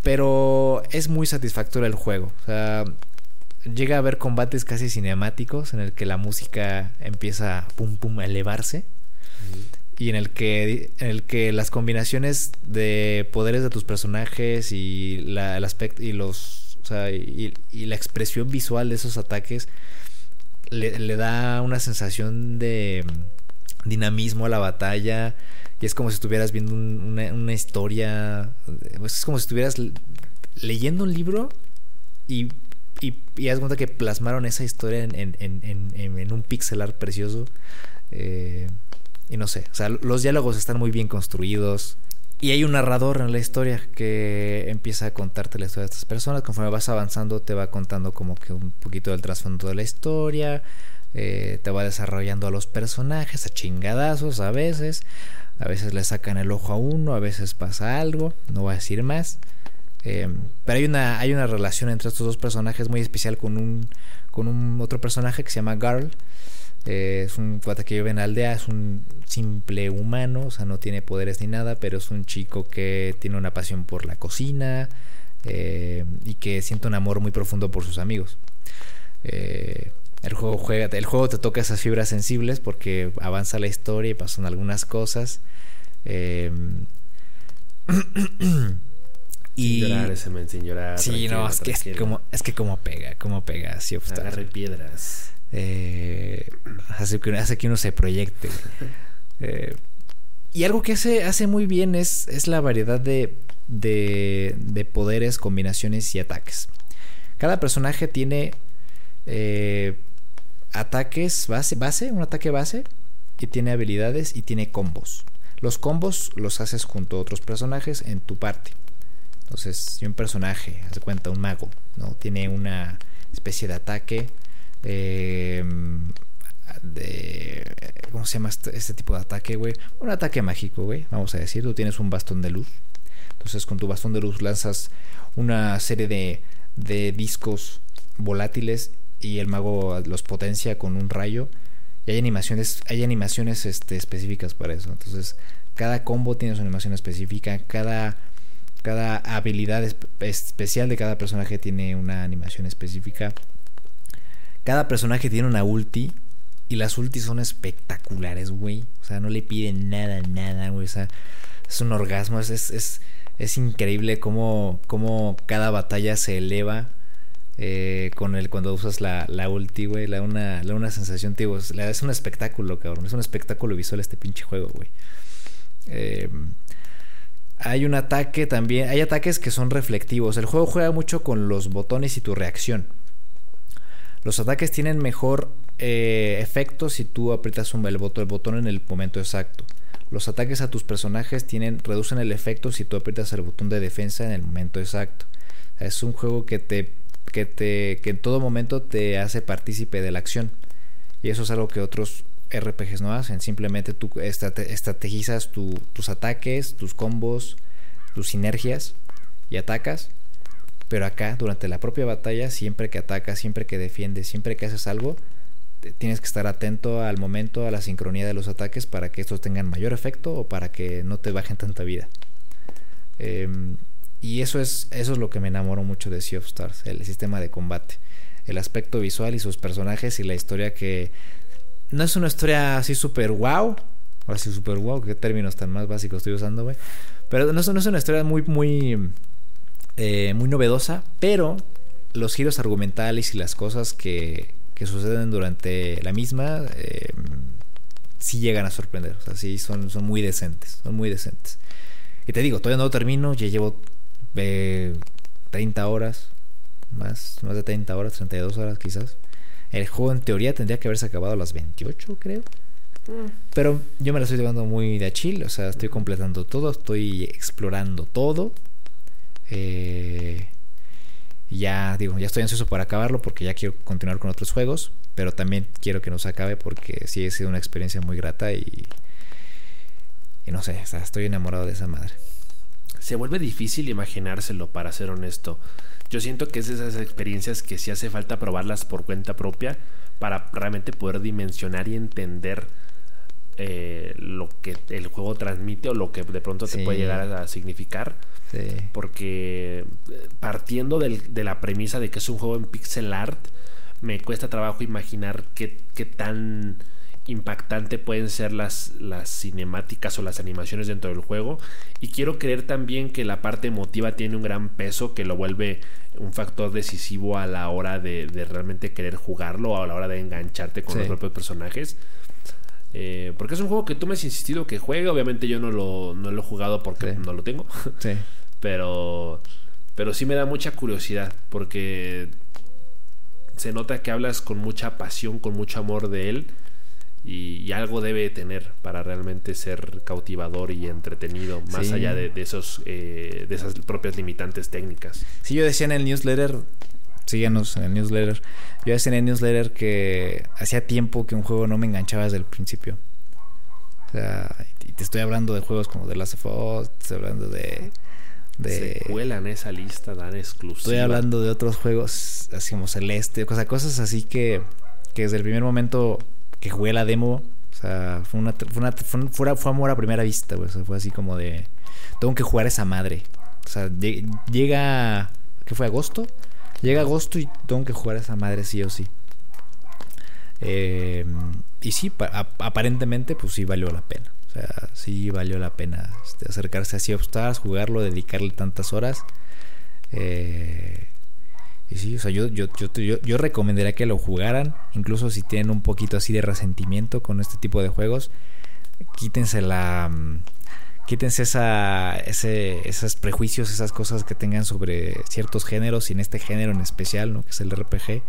Pero es muy satisfactorio el juego. O sea, llega a haber combates casi cinemáticos en el que la música empieza pum pum a elevarse. Y en el que en el que las combinaciones de poderes de tus personajes y la, el aspecto y los o sea, y, y, la expresión visual de esos ataques le, le da una sensación de dinamismo a la batalla es como si estuvieras viendo un, una, historia pues es como si estuvieras leyendo un libro y y, y cuenta que plasmaron esa historia en un pixelar precioso eh, y no sé, o sea, los diálogos están muy bien construidos. Y hay un narrador en la historia que empieza a contarte la historia de estas personas. Conforme vas avanzando, te va contando como que un poquito del trasfondo de la historia. Eh, te va desarrollando a los personajes, a chingadazos a veces. A veces le sacan el ojo a uno, a veces pasa algo. No voy a decir más. Eh, pero hay una, hay una relación entre estos dos personajes muy especial con un, con un otro personaje que se llama Garl. Eh, es un cuate que vive en la aldea, es un simple humano, o sea, no tiene poderes ni nada, pero es un chico que tiene una pasión por la cocina eh, y que siente un amor muy profundo por sus amigos. Eh, el juego juega, el juego te toca esas fibras sensibles porque avanza la historia y pasan algunas cosas. *clears throat* Eh, y sin llorar ese men, sin llorar. Sí, no, es que, es como, es que como pega, como pega, sí, Agarre piedras. Eh, hace, que, hace que uno se proyecte. *laughs* Eh, y algo que hace, hace muy bien es, es la variedad de, de, de, poderes, combinaciones y ataques. Cada personaje tiene eh, ataques base, base, un ataque base, y tiene habilidades y tiene combos. Los combos los haces junto a otros personajes en tu parte. Entonces, si un personaje, haz de cuenta, un mago, ¿no? Tiene una especie de ataque Em, de, ¿Cómo se llama este, este, tipo de ataque, güey? Un ataque mágico, güey. Vamos a decir, tú tienes un bastón de luz. Entonces con tu bastón de luz lanzas una serie de, de discos volátiles y el mago los potencia con un rayo. Y hay animaciones, hay animaciones este, específicas para eso. Entonces, cada combo tiene su animación específica. Cada, cada habilidad especial de cada personaje tiene una animación específica. Cada personaje tiene una ulti. Y las ultis son espectaculares, güey. O sea, no le piden nada, nada, güey. O sea, es un orgasmo. Es, es, es, increíble cómo, cómo, cada batalla se eleva. Eh, con el cuando usas la, la ulti, güey, la una, la una sensación, tío, es, un espectáculo, cabrón, es un espectáculo visual este pinche juego, güey. Eh, hay un ataque también, hay ataques que son reflectivos. El juego juega mucho con los botones y tu reacción. Los ataques tienen mejor eh, efecto si tú aprietas un, el, botón, el botón en el momento exacto. Los ataques a tus personajes tienen, reducen el efecto si tú aprietas el botón de defensa en el momento exacto. Es un juego que te, que te, que en todo momento te hace partícipe de la acción. Y eso es algo que otros RPGs no hacen. Simplemente tú estrategizas tus ataques, tus combos, tus sinergias y atacas pero acá, durante la propia batalla, siempre que atacas, siempre que defiendes, siempre que haces algo, tienes que estar atento al momento, a la sincronía de los ataques para que estos tengan mayor efecto o para que no te bajen tanta vida. Em, y eso es, eso es lo que me enamoró mucho de Sea of Stars, el sistema de combate. El aspecto visual y sus personajes y la historia que no es una historia así súper wow. Ahora sí, súper wow, qué términos tan más básicos estoy usando, güey. Pero no, no es una historia muy, muy eh, muy novedosa, pero los giros argumentales y las cosas que, que suceden durante la misma eh, sí llegan a sorprender. O sea, sí son, son muy decentes, son muy decentes. Y te digo, todavía no termino, ya llevo 30 eh, horas, más, más de 30 horas, 32 horas quizás. El juego en teoría tendría que haberse acabado a las 28, creo. Mm. Pero yo me lo estoy llevando muy de chill, o sea, estoy completando todo, estoy explorando todo. Eh, ya digo, ya estoy ansioso por acabarlo porque ya quiero continuar con otros juegos, pero también quiero que no se acabe porque sí ha sido una experiencia muy grata y, y no sé, estoy enamorado de esa madre. Se vuelve difícil imaginárselo, para ser honesto. Yo siento que es de esas experiencias que sí hace falta probarlas por cuenta propia para realmente poder dimensionar y entender eh, lo que el juego transmite o lo que de pronto te puede llegar a significar. Porque eh, partiendo de la premisa de que es un juego en pixel art, me cuesta trabajo imaginar qué, qué tan impactante pueden ser las, las cinemáticas o las animaciones dentro del juego. Y quiero creer también que la parte emotiva tiene un gran peso que lo vuelve un factor decisivo a la hora de, realmente querer jugarlo o a la hora de engancharte con los propios personajes. Eh, porque es un juego que tú me has insistido que juegue. Obviamente yo no lo, no lo he jugado porque no lo tengo. *laughs* Sí. Pero, pero sí me da mucha curiosidad porque se nota que hablas con mucha pasión, con mucho amor de él. Y, algo debe tener para realmente ser cautivador y entretenido, más allá de, esos, eh, de esas propias limitantes técnicas. Sí, yo decía en el newsletter, síganos en el newsletter, yo decía en el newsletter que hacía tiempo que un juego no me enganchaba desde el principio. O sea, y te estoy hablando de juegos como The Last of Us, te estoy hablando de se cuelan esa lista dan exclusiva. Estoy hablando de otros juegos, así como Celeste, cosas así que, que desde el primer momento que jugué la demo, o sea, fue una, fue, una, fue, fue amor a primera vista. O sea, fue así como de, tengo que jugar esa madre. O sea, llega, ¿qué fue? ¿Agosto? Llega agosto y tengo que jugar esa madre sí o sí. Eh, y sí, aparentemente, pues sí valió la pena. O sea, sí valió la pena este, acercarse a Sea of Stars, jugarlo, dedicarle tantas horas. Eh, y sí, o sea, yo, yo, yo, yo, recomendaría que lo jugaran, incluso si tienen un poquito así de resentimiento con este tipo de juegos, quítense la... Mm, quítense esa, ese, esos prejuicios, esas cosas que tengan sobre ciertos géneros y en este género en especial, ¿no? que es el RPG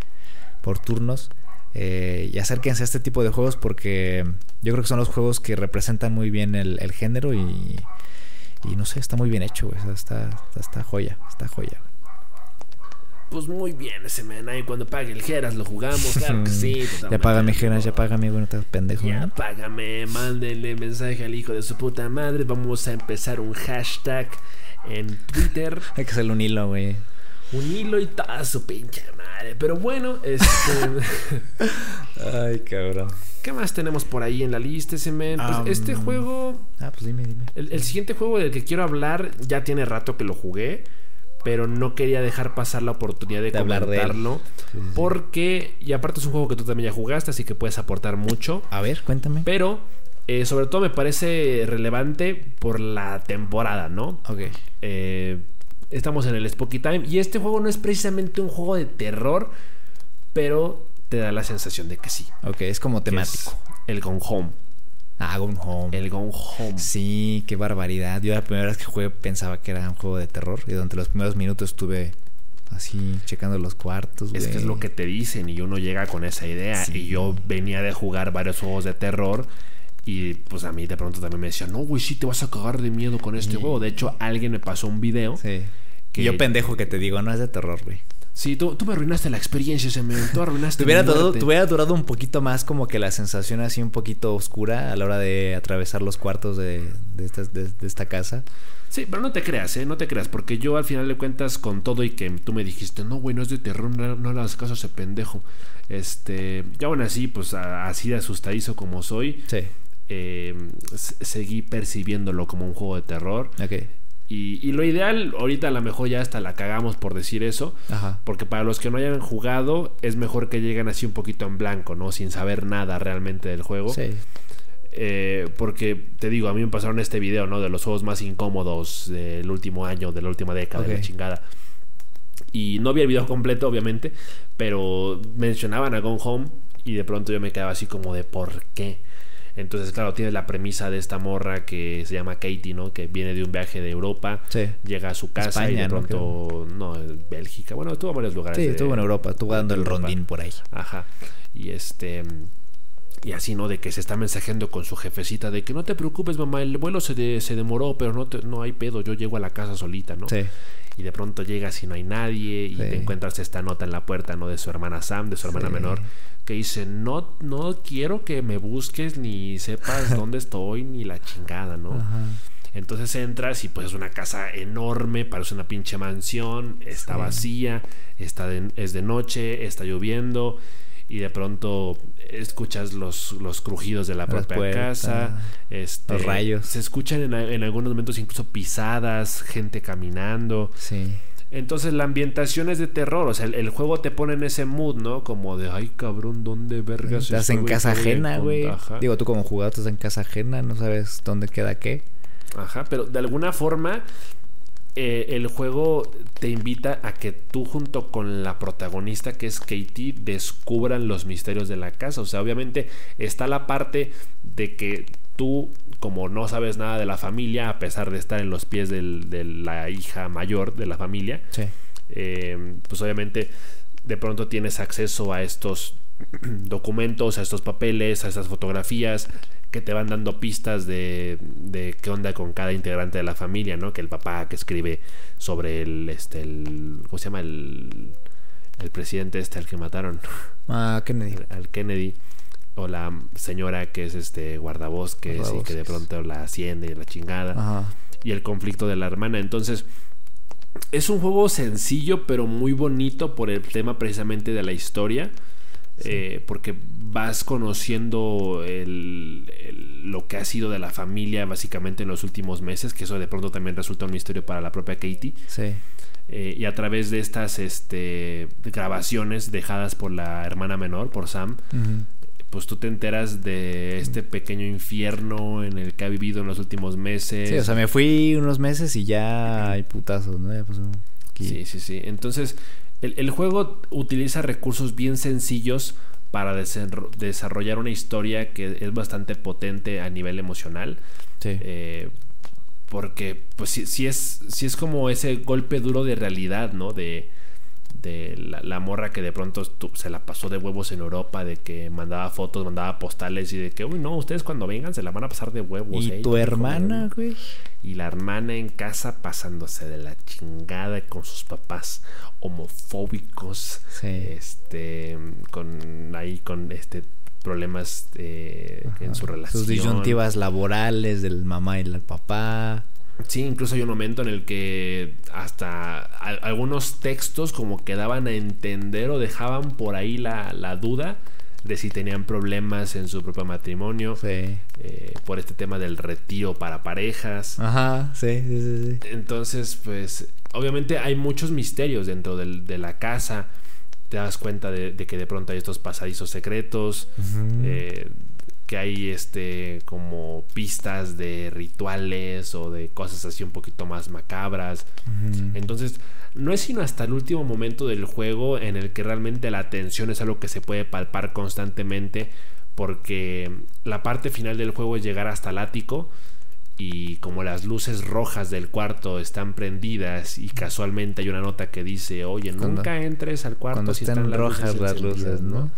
por turnos. Eh, y acérquense a este tipo de juegos porque yo creo que son los juegos que representan muy bien el, género y, y, no sé, está muy bien hecho. Está, está, está, joya, está joya. Pues muy bien ese men. Ahí cuando pague el Geras lo jugamos. Claro que sí. *laughs* Pues, ya págame, Geras, ya págame, bueno, estás pendejo. Ya págame, mándenle mensaje al hijo de su puta madre. Vamos a empezar un hashtag en Twitter. *laughs* Hay que hacerle un hilo, güey. Un hilo y toda su pinche madre. Pero bueno, este. *laughs* Ay, cabrón. ¿Qué más tenemos por ahí en la lista, ese men? Pues este juego. Ah, pues dime, dime. El, el siguiente juego del que quiero hablar ya tiene rato que lo jugué pero no quería dejar pasar la oportunidad de, comentarlo. Porque, y aparte es un juego que tú también ya jugaste, así que puedes aportar mucho. A ver, cuéntame. Pero, eh, sobre todo me parece relevante por la temporada, ¿no? Ok. Eh, estamos en el Spooky Time y este juego no es precisamente un juego de terror, pero te da la sensación de que sí. Ok, es como temático. el Gone Home. Ah, Gone Home. El Gone Home. Sí, qué barbaridad. Yo la primera vez que jugué pensaba que era un juego de terror. Y durante los primeros minutos estuve así checando los cuartos. Es que es lo que te dicen y uno llega con esa idea. Y yo venía de jugar varios juegos de terror. Y pues a mí de pronto también me decían, no, güey, sí te vas a cagar de miedo con este juego. De hecho, alguien me pasó un video. Sí. Que yo pendejo que te digo, no es de terror, güey. Sí, tú, me arruinaste la experiencia, se me tú arruinaste. te, hubiera durado, te hubiera durado un poquito más como que la sensación así un poquito oscura a la hora de atravesar los cuartos de, esta, casa. Sí, pero no te creas, ¿eh? No te creas, porque yo al final de cuentas con todo y que tú me dijiste, no, güey, no es de terror, no, no las casas ese pendejo. Este, ya aún así, pues así de asustadizo como soy, sí. Eh, seguí percibiéndolo como un juego de terror. Ok. Y, lo ideal, ahorita a lo mejor ya hasta la cagamos por decir eso, porque para los que no hayan jugado, es mejor que lleguen así un poquito en blanco, ¿no? Sin saber nada realmente del juego. Sí. Eh, porque te digo, a mí me pasaron este video, ¿no? De los juegos más incómodos del último año, de la última década, de la chingada. Y no vi el video completo, obviamente, pero mencionaban a Gone Home y de pronto yo me quedaba así como de ¿por qué? Entonces, claro, tiene la premisa de esta morra que se llama Katie, ¿no? Que viene de un viaje de Europa, llega a su casa y de pronto, no, Bélgica, bueno, estuvo en varios lugares. Sí, estuvo en Europa, estuvo dando el rondín por ahí. Ajá. Y este y así, ¿no? De que se está mensajeando con su jefecita de que no te preocupes, mamá, el vuelo se, se demoró, pero no, no hay pedo, yo llego a la casa solita, ¿no? Sí. Y de pronto llegas y no hay nadie y te encuentras esta nota en la puerta, ¿no? De su hermana Sam, de su hermana menor, que dice, no, no quiero que me busques ni sepas *laughs* dónde estoy ni la chingada, ¿no? Entonces entras y pues es una casa enorme, parece una pinche mansión, está vacía, está es de noche, está lloviendo y de pronto escuchas los, los crujidos de la propia casa, este, los rayos. Se escuchan en, en, algunos momentos incluso pisadas, gente caminando. Sí. Entonces la ambientación es de terror, o sea, el, juego te pone en ese mood, ¿no? Como de, ay cabrón, ¿dónde vergas Estás en casa ajena, güey. Digo, tú como jugador estás en casa ajena, no sabes dónde queda qué. Ajá, pero de alguna forma eh, el juego te invita a que tú junto con la protagonista que es Katie descubran los misterios de la casa. O sea, obviamente está la parte de que tú como no sabes nada de la familia, a pesar de estar en los pies de la hija mayor de la familia, eh, pues obviamente de pronto tienes acceso a estos *clears throat* documentos, a estos papeles, a estas fotografías que te van dando pistas de, de, qué onda con cada integrante de la familia, ¿no? Que el papá que escribe sobre el, este, el, ¿cómo se llama? El, el presidente este al que mataron. *laughs* Ah, Kennedy. Al Kennedy o la señora que es este guardabosques, y que de pronto la asciende y la chingada y el conflicto de la hermana entonces es un juego sencillo pero muy bonito por el tema precisamente de la historia eh, porque vas conociendo el, el- lo que ha sido de la familia básicamente en los últimos meses, que eso de pronto también resulta un misterio para la propia Katie. Sí. Eh, y a través de estas este, grabaciones dejadas por la hermana menor, por Sam, pues tú te enteras de este pequeño infierno en el que ha vivido en los últimos meses. Sí, o sea, me fui unos meses y ya hay putazos, ¿no? Ya pasó aquí. Sí, sí, sí. Entonces, el, el juego utiliza recursos bien sencillos para desarrollar una historia que es bastante potente a nivel emocional. Sí. Eh, porque, pues, sí, sí es, sí es como ese golpe duro de realidad, ¿no? De, de la, la morra que de pronto estu- se la pasó de huevos en Europa, de que mandaba fotos, mandaba postales y de que, uy, no, ustedes cuando vengan se la van a pasar de huevos. ¿Y ¿eh? tu hermana, güey? y la hermana en casa pasándose de la chingada con sus papás homofóbicos. Sí. Este. Con. ahí con este problemas eh, en su relación. Sus disyuntivas laborales del mamá y el papá. Sí, incluso hay un momento en el que hasta al- algunos textos como que daban a entender o dejaban por ahí la, la duda de si tenían problemas en su propio matrimonio. Sí. eh, por este tema del retiro para parejas. Ajá, sí, sí, sí. sí. Entonces, pues, obviamente hay muchos misterios dentro del- de la casa. Te das cuenta de, de que de pronto hay estos pasadizos secretos, eh, que hay este como pistas de rituales o de cosas así un poquito más macabras. Entonces, no es sino hasta el último momento del juego en el que realmente la tensión es algo que se puede palpar constantemente, porque la parte final del juego es llegar hasta el ático y como las luces rojas del cuarto están prendidas y casualmente hay una nota que dice, oye, Cuando- nunca entres al cuarto Cuando si están las rojas luces las luces, encendidas", ¿no?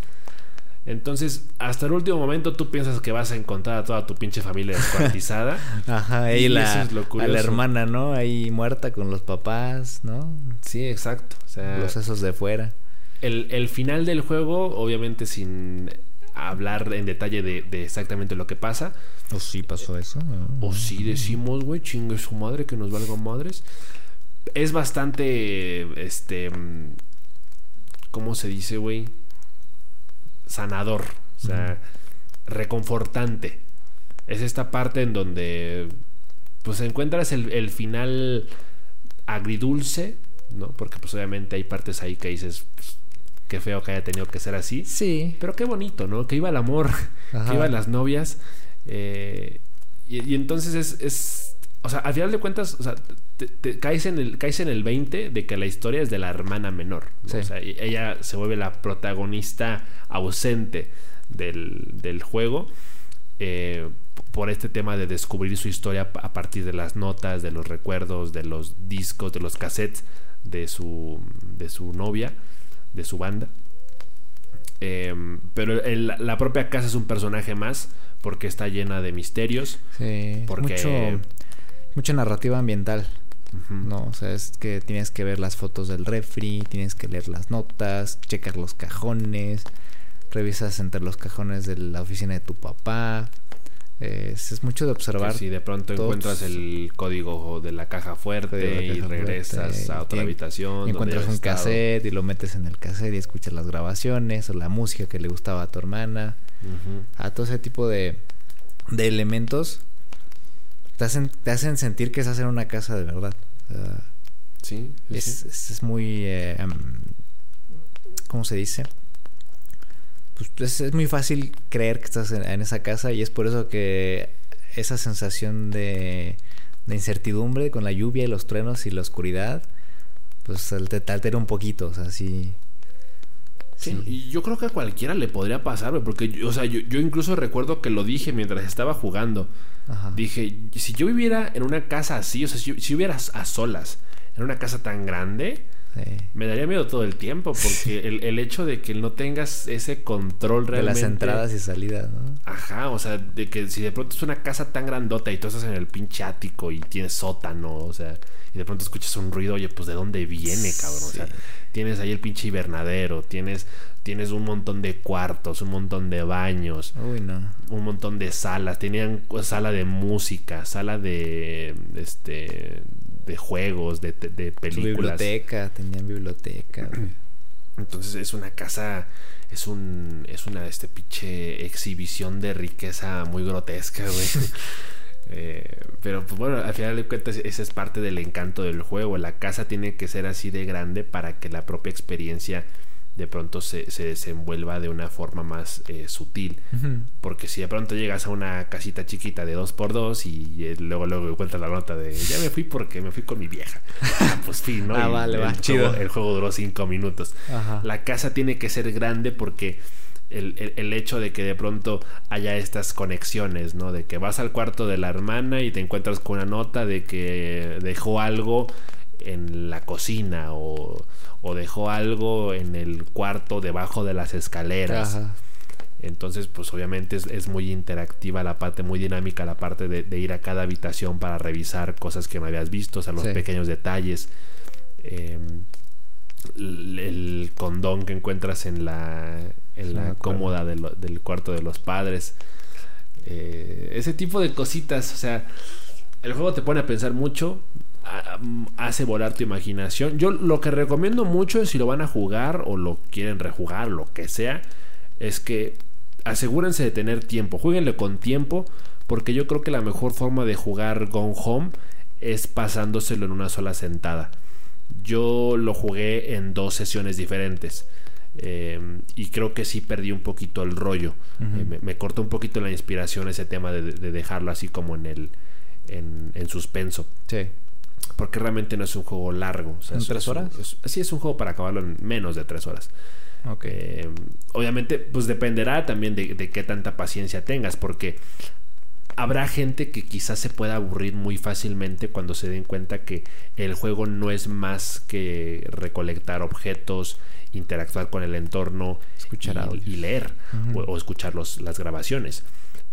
Entonces, hasta el último momento tú piensas que vas a encontrar a toda tu pinche familia descuartizada. *laughs* Ajá, Y y eso la, es lo a la hermana, ¿no? Ahí muerta con los papás, ¿no? sí, exacto. O sea, Los sesos de fuera. el, el final del juego, obviamente sin hablar en detalle de, de exactamente lo que pasa, ¿O sí pasó eso? O si decimos, güey, chingue su madre que nos valga madres. Es bastante, este, mm, ¿cómo se dice, güey? Sanador, o sea, reconfortante. Es esta parte en donde, pues, encuentras el, el final agridulce, ¿no? Porque, pues, obviamente hay partes ahí que dices, pues, qué feo que haya tenido que ser así. Sí. Pero qué bonito, ¿no? Que iba el amor, *laughs* Ajá. que iban las novias. eh, y, y entonces es, es- O sea, al final de cuentas, o sea, te, te caes, en el, caes en el 20 de que la historia es de la hermana menor. ¿no? Sí. O sea, ella se vuelve la protagonista ausente del, del juego. eh, por este tema de descubrir su historia a partir de las notas, de los recuerdos, de los discos, de los cassettes de su, de su novia, de su banda. Eh, pero el- la propia casa es un personaje más porque está llena de misterios. Sí. Porque- Mucho, mucha narrativa ambiental. No, o sea, es que tienes que ver las fotos del refri, tienes que leer las notas, checar los cajones, revisas entre los cajones de la oficina de tu papá. Es, es mucho de observar. Si de pronto todos- encuentras el código de la caja fuerte y regresas fuerte, a otra y- habitación. y encuentras un estado. cassette y lo metes en el cassette y escuchas las grabaciones o la música que le gustaba a tu hermana. A todo ese tipo de, de elementos te hacen, te hacen sentir que estás en una casa de verdad. O sea, Sí, es, sí. es- es muy... eh, em, ¿Cómo se dice? Pues es, es muy fácil creer que estás en, en esa casa y es por eso que esa sensación de, de incertidumbre con la lluvia y los truenos y la oscuridad, pues te, te altera un poquito, o sea, sí... Sí, y yo creo que a cualquiera le podría pasar, porque, yo- o sea, yo, yo incluso recuerdo que lo dije mientras estaba jugando. Ajá. Dije, si yo viviera en una casa así, o sea, si, si viviera a solas, en una casa tan grande, Sí. me daría miedo todo el tiempo, porque el, el hecho de que no tengas ese control De realmente... las entradas y salidas, ¿no? Ajá, o sea, de que si de pronto es una casa tan grandota y tú estás en el pinche ático y tienes sótano, o sea, y de pronto escuchas un ruido, oye, pues de dónde viene, cabrón. O sea. Tienes ahí el pinche invernadero, tienes, tienes un montón de cuartos, un montón de baños, Uy, no. un montón de salas, tenían sala de música, sala de este de juegos, de, de Su películas. biblioteca, tenían biblioteca. *clears throat* Entonces es una casa, es un, es una este pinche exhibición de riqueza muy grotesca, güey. *laughs* Eh, pero pues bueno, al final de cuentas ese es parte del encanto del juego. La casa tiene que ser así de grande para que la propia experiencia de pronto se, se desenvuelva de una forma más eh, sutil. Porque si de pronto llegas a una casita chiquita de dos por dos y eh, luego luego encuentras la nota de ya me fui porque me fui con mi vieja. *laughs* Ah, pues fin, ¿no? Ah, vale, el, va, juego, chido. el juego duró cinco minutos. Ajá. La casa tiene que ser grande porque el, el- el hecho de que de pronto haya estas conexiones, ¿no? De que vas al cuarto de la hermana y te encuentras con una nota de que dejó algo en la cocina o, o dejó algo en el cuarto debajo de las escaleras. Ajá. Entonces, pues obviamente es, es muy interactiva la parte, muy dinámica la parte de, de ir a cada habitación para revisar cosas que no habías visto, o sea, los Sí. pequeños detalles. Eh, el, el condón que encuentras en la, en la cómoda de lo- del cuarto de los padres. Eh, ese tipo de cositas, o sea, el juego te pone a pensar mucho, hace volar tu imaginación. Yo lo que recomiendo mucho si lo van a jugar o lo quieren rejugar, lo que sea, es que asegúrense de tener tiempo, jueguenle con tiempo, porque yo creo que la mejor forma de jugar Gone Home es pasándoselo en una sola sentada. Yo lo jugué en dos sesiones diferentes. Eh, y creo que sí perdí un poquito el rollo. Eh, me, me cortó un poquito la inspiración ese tema de, de dejarlo así como en el en, en suspenso. Sí. Porque realmente no es un juego largo. o sea, ¿En es- tres horas? es- sí, es un juego para acabarlo en menos de tres horas. Ok. Eh, obviamente, pues dependerá también de, de qué tanta paciencia tengas, porque habrá gente que quizás se pueda aburrir muy fácilmente cuando se den cuenta que el juego no es más que recolectar objetos, interactuar con el entorno Escuchar y, leer o, o escuchar los- las grabaciones.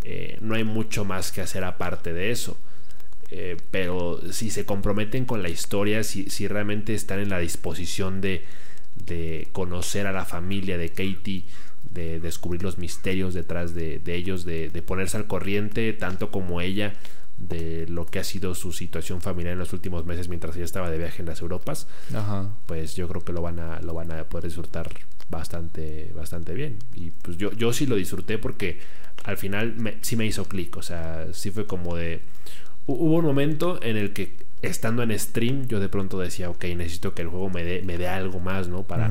Eh, no hay mucho más que hacer aparte de eso. Eh, pero si se comprometen con la historia, si, si realmente están en la disposición de, de conocer a la familia de Katie, de descubrir los misterios detrás de, de ellos, de, de ponerse al corriente, tanto como ella, de lo que ha sido su situación familiar en los últimos meses mientras ella estaba de viaje en las Europas, Ajá. pues yo creo que lo van a, lo van a poder disfrutar bastante, bastante bien. Y pues yo, yo sí lo disfruté porque al final me- sí me hizo clic. O sea, sí fue como de. hu- Hubo un momento en el que estando en stream, yo de pronto decía, ok, necesito que el juego me dé, me dé algo más, ¿no? Para.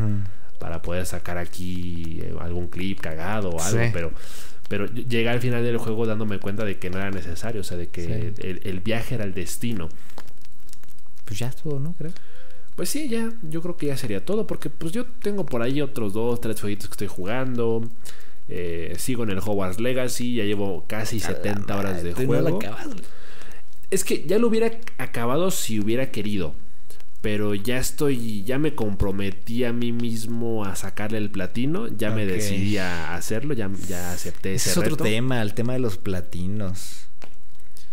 Para poder sacar aquí eh, algún clip cagado o algo, Sí. pero. Pero llegué al final del juego dándome cuenta de que no era necesario, o sea, de que Sí. el, el viaje era el destino. Pues ya es todo, ¿no? Creo. Pues sí, ya, yo creo que ya sería todo, porque pues yo tengo por ahí otros dos, tres jueguitos que estoy jugando. Eh, sigo en el Hogwarts Legacy, ya llevo casi 70 horas de no juego. es que ya lo hubiera acabado si hubiera querido, pero ya estoy, ya me comprometí a mí mismo a sacarle el platino, ya me decidí a hacerlo, ya, ya acepté ese, Ese es otro tema, el tema de los platinos.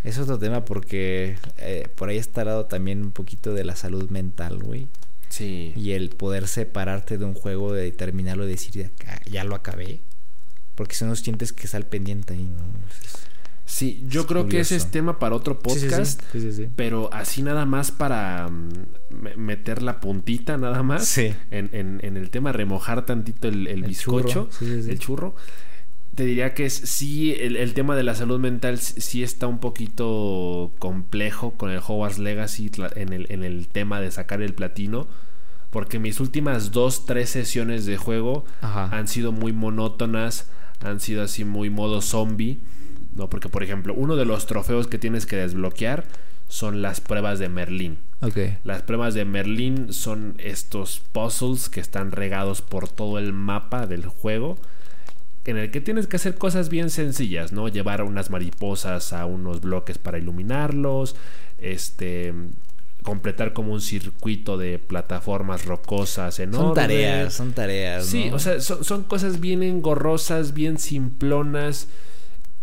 Es otro tema porque eh, por ahí está lado también un poquito de la salud mental, güey. Sí. Y el poder separarte de un juego, de terminarlo y decir, "Ah, ya lo acabé. Porque si no sientes que está al pendiente ahí, ¿no? Sí, yo creo que ese es tema para otro podcast. Sí, sí, sí. Pero así nada más para mm, me- meter la puntita nada más Sí. en, en- en el tema, remojar tantito el, el El bizcocho, churro. Sí, sí, sí. el churro. Te diría que es, sí, el, el tema de la salud mental sí está un poquito complejo con el Hogwarts Legacy en el, en el tema de sacar el platino. Porque mis últimas dos, tres sesiones de juego Ajá. han sido muy monótonas, han sido así muy modo zombie. ¿No? Porque, por ejemplo, uno de los trofeos que tienes que desbloquear son las pruebas de Merlín. Ok. Las pruebas de Merlín son estos puzzles que están regados por todo el mapa del juego. En el que tienes que hacer cosas bien sencillas, ¿no? Llevar unas mariposas a unos bloques para iluminarlos. Este. Completar como un circuito de plataformas rocosas enormes. Son tareas, son tareas. Sí, ¿no? o sea, son, son cosas bien engorrosas, bien simplonas.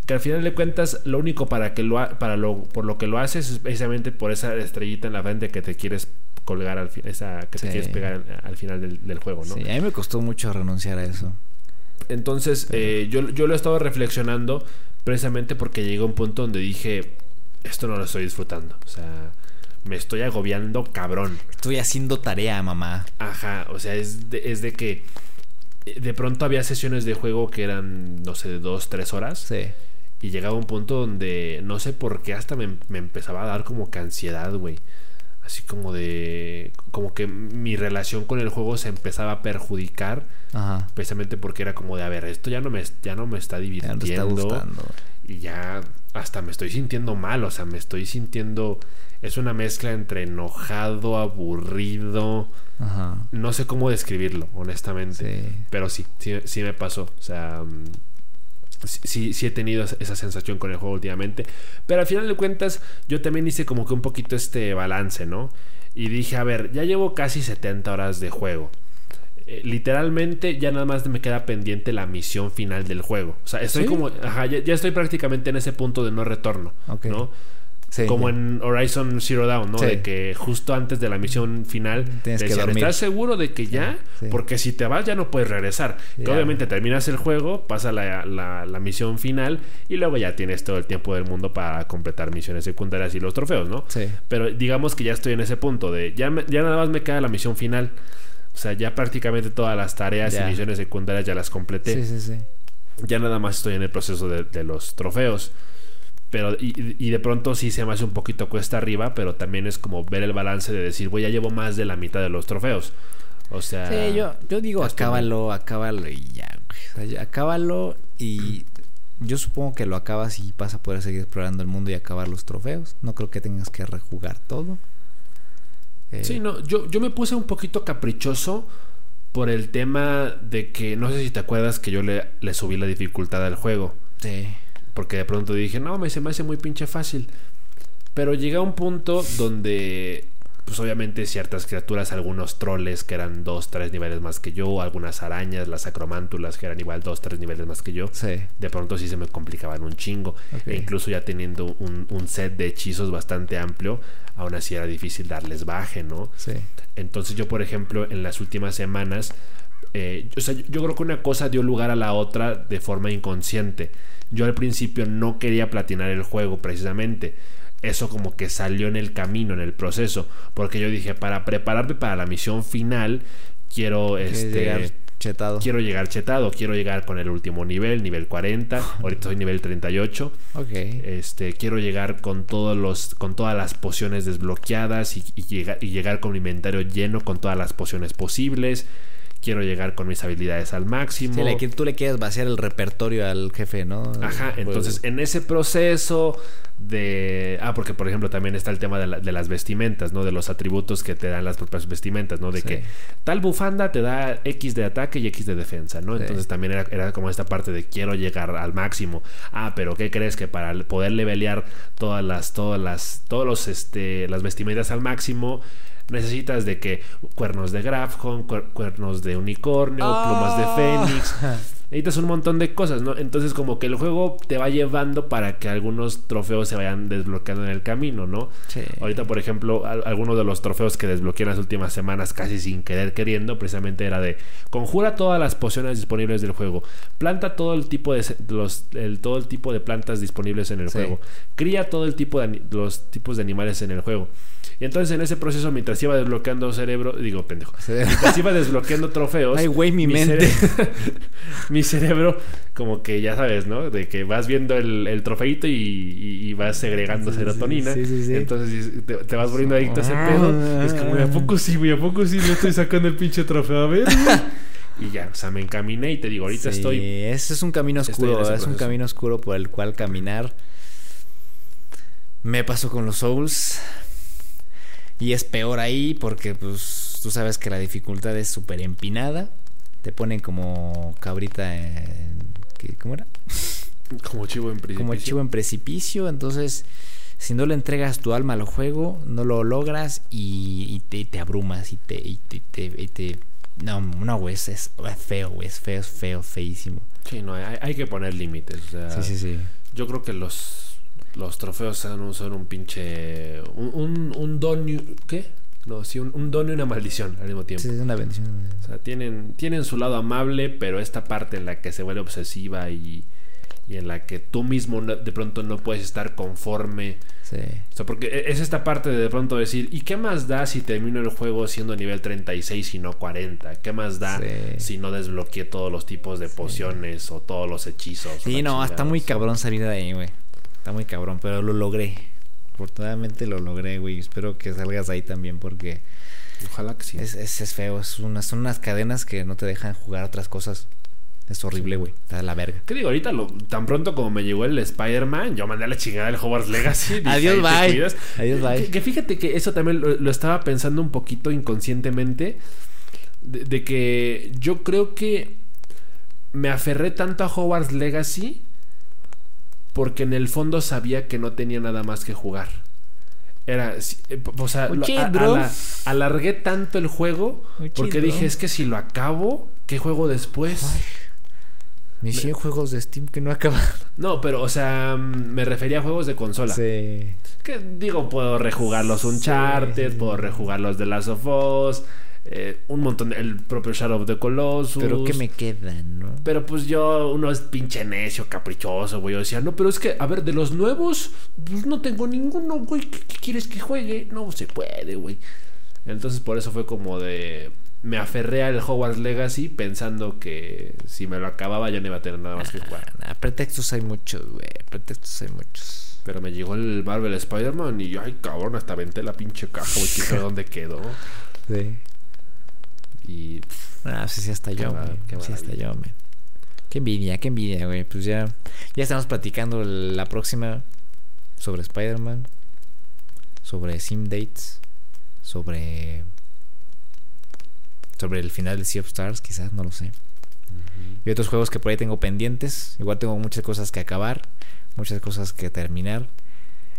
Que al final de cuentas, lo único para que lo ha- para lo, por lo que lo haces es precisamente por esa estrellita en la frente que te quieres colgar al esa que te quieres pegar al final del, del juego, ¿no? Sí, a mí me costó mucho renunciar a eso. Entonces, eh, yo, yo lo he estado reflexionando precisamente porque llegué a un punto donde dije, esto no lo estoy disfrutando. O sea, me estoy agobiando cabrón. Estoy haciendo tarea, mamá. Ajá, o sea, es de, es de que eh, de pronto había sesiones de juego que eran, no sé, de dos, tres horas. Sí. Y llegaba un punto donde no sé por qué hasta me, me empezaba a dar como que ansiedad, güey. Así como de. Como que mi relación con el juego se empezaba a perjudicar. Ajá. Precisamente porque era como de, a ver, esto ya no me, ya no me está Ya no divirtiendo. está gustando. y ya hasta me estoy sintiendo mal. O sea, me estoy sintiendo. Es una mezcla entre enojado, aburrido. Ajá. No sé cómo describirlo, honestamente. Sí. Pero sí, sí, sí me pasó. O sea, mm, sí, sí, he tenido esa- sensación con el juego últimamente. Pero al final de cuentas, yo también hice como que un poquito este balance, ¿no? Y dije, a ver, ya llevo casi 70 horas de juego. Eh, literalmente ya nada más me queda pendiente la misión final del juego. O sea, estoy ¿Sí? como, ajá, ya, ya estoy prácticamente en ese punto de no retorno, Ok. ¿no? Sí, como ya. en Horizon Zero Dawn, ¿no? Sí. De que justo antes de la misión final Tienes que dormir. ¿estás seguro de que ya? Sí. Porque si te vas ya no puedes regresar. Que obviamente terminas el juego, pasa la, la- la misión final y luego ya tienes todo el tiempo del mundo para completar misiones secundarias y los trofeos, ¿no? Sí. Pero digamos que ya estoy en ese punto de ya, me- ya nada más me queda la misión final. O sea, ya prácticamente todas las tareas Ya. y misiones secundarias ya las completé Sí, sí, sí. ya nada más estoy en el proceso de, de los trofeos. Pero, y, y de pronto sí se me hace un poquito cuesta arriba, pero también es como ver el balance de decir, güey, ya llevo más de la mitad de los trofeos. O sea. Sí, yo, yo digo, acábalo, acábalo y ya, güey. O sea, acábalo y yo supongo que lo acabas y vas a poder seguir explorando el mundo y acabar los trofeos. No creo que tengas que rejugar todo. Eh, Sí, no, yo, yo me puse un poquito caprichoso por el tema de que, no sé si te acuerdas que yo le, le subí la dificultad al juego. Sí. Porque de pronto dije, no, me, se me hace muy pinche fácil. Pero llegué a un punto donde, pues obviamente ciertas criaturas, algunos troles que eran dos, tres niveles más que yo, algunas arañas, las acromántulas que eran igual dos, tres niveles más que yo, Sí. de pronto sí se me complicaban un chingo. E incluso ya teniendo un, un set de hechizos bastante amplio, aún así era difícil darles baje, ¿no? Sí. Entonces yo, por ejemplo, en las últimas semanas, eh, o sea, yo, yo creo que una cosa dio lugar a la otra de forma inconsciente. Yo al principio no quería platinar el juego precisamente. Eso como que salió en el camino, en el proceso. Porque yo dije, para prepararme para la misión final, quiero este... llegar chetado. Quiero llegar chetado, quiero llegar con el último nivel, nivel 40. *laughs* Ahorita soy nivel 38. Ok. Este, quiero llegar con todos los, con todas las pociones desbloqueadas y, y llegar, y llegar con mi inventario lleno con todas las pociones posibles. Quiero llegar con mis habilidades al máximo. Sí, le- tú le quieres vaciar el repertorio al jefe, ¿no? Ajá, Del entonces juego. en ese proceso de... Ah, porque por ejemplo también está el tema de, la- de las vestimentas, ¿no? De los atributos que te dan las propias vestimentas, ¿no? De Sí. que tal bufanda te da X de ataque y X de defensa, ¿no? Sí. Entonces también era, era como esta parte de quiero llegar al máximo. Ah, pero ¿qué crees? Que para poder levelear todas las, todas las, todos los, este, las vestimentas al máximo... Necesitas de que cuernos de Grafhorn, cuer- cuernos de unicornio, plumas de Ah. fénix, *laughs* necesitas un montón de cosas, ¿no? Entonces como que el juego te va llevando para que algunos trofeos se vayan desbloqueando en el camino, ¿no? Sí. Ahorita, por ejemplo, al- algunos de los trofeos que desbloqueé en las últimas semanas casi sin querer queriendo, precisamente era de conjura todas las pociones disponibles del juego, planta todo el tipo de los el, todo el tipo de plantas disponibles en el Sí. juego, cría todo el tipo de los tipos de animales en el juego. Y entonces en ese proceso mientras iba desbloqueando cerebro, digo, pendejo, mientras iba desbloqueando trofeos, Ay, güey, mi mente. cere- *laughs* mi cerebro, como que ya sabes, ¿no? De que vas viendo el, el trofeito y, y- y vas segregando Sí, serotonina. sí, sí, sí. Entonces te, te vas volviendo adicto a ese pedo. Es como, ¿a poco sí, güey? ¿A poco sí le estoy sacando el pinche trofeo? A ver. *laughs* Y ya, o sea, me encaminé y te digo, ahorita Sí, estoy. Ese es un camino oscuro, ese es un camino oscuro por el cual caminar. Me pasó con los Souls. Y es peor ahí porque, pues, tú sabes que la dificultad es súper empinada. Te ponen como cabrita en... ¿qué- ¿Cómo era? Como chivo en principio. Como chivo en precipicio. Entonces, si no le entregas tu alma al juego, no lo logras y, y te, y te abrumas y te... Y te, te- y te- no, no, güey, es, es feo, güey, es feo, es feo, feísimo. Sí, no, hay, hay que poner límites. O sea, Sí, sí, sí. Yo creo que los, los trofeos son un, son un pinche. Un, un, un don. ¿Qué? No, sí, un, un don y una maldición al mismo tiempo. Sí, es una bendición. O sea, tienen, tienen su lado amable, pero esta parte en la que se vuelve obsesiva y, y en la que tú mismo no- de pronto no puedes estar conforme. Sí. O sea, porque e- es esta parte de de pronto decir, ¿y qué más da si termino el juego siendo nivel 36 y no 40? ¿Qué más da Sí. si no desbloqueé todos los tipos de pociones o todos los hechizos? Sí, no, está muy cabrón salir de ahí, güey. Está muy cabrón, pero lo logré. Afortunadamente lo logré, güey. Espero que salgas ahí también porque Ojalá que sí. es, es, es feo. Es son unas cadenas que no te dejan jugar otras cosas. Es horrible, güey. Está la verga. ¿Qué digo? Ahorita, lo- tan pronto como me llegó el Spider-Man, yo mandé a la chingada el Hogwarts Legacy. *laughs* dije, Adiós, "Ahí te bye. cuidas". Adiós, bye. Que, que fíjate que eso también lo, lo estaba pensando un poquito inconscientemente. De, de que yo creo que me aferré tanto a Hogwarts Legacy porque en el fondo sabía que no tenía nada más que jugar. Era, eh, o sea, lo- Oye, a- alargué tanto el juego Oye, porque bro. dije, es que si lo acabo, ¿qué juego después? Mis 100 juegos de Steam que no acaban. *laughs* No, pero, o sea, mm, me refería a juegos de consola. Sí. Que digo, puedo rejugar los Uncharted, puedo rejugar los de Last of Us, eh, un montón, el propio Shadow of the Colossus. Pero que me quedan, ¿no? Pero pues yo, uno es pinche necio, caprichoso, güey. Yo decía, no, pero es que, a ver, de los nuevos, pues no tengo ninguno, güey. ¿Qué, qué quieres que juegue? No se puede, güey. Entonces por eso fue como de... Me aferré al Hogwarts Legacy pensando que si me lo acababa ya no iba a tener nada más que jugar. Nah, pretextos hay muchos, güey. Pretextos hay muchos. Pero me llegó el Marvel Spider-Man y yo, ay cabrón, hasta aventé la pinche caja, güey, *laughs* quién sabe dónde quedó. Sí. Y pff, Ah, sí, sí, hasta yo, qué Sí, hasta yo, man. Qué envidia, qué envidia, güey. Pues ya, ya estamos platicando la próxima sobre Spider-Man, sobre Sim Dates, sobre. sobre el final de Sea of Stars, quizás, no lo sé. Y otros juegos que por ahí tengo pendientes. Igual tengo muchas cosas que acabar, muchas cosas que terminar.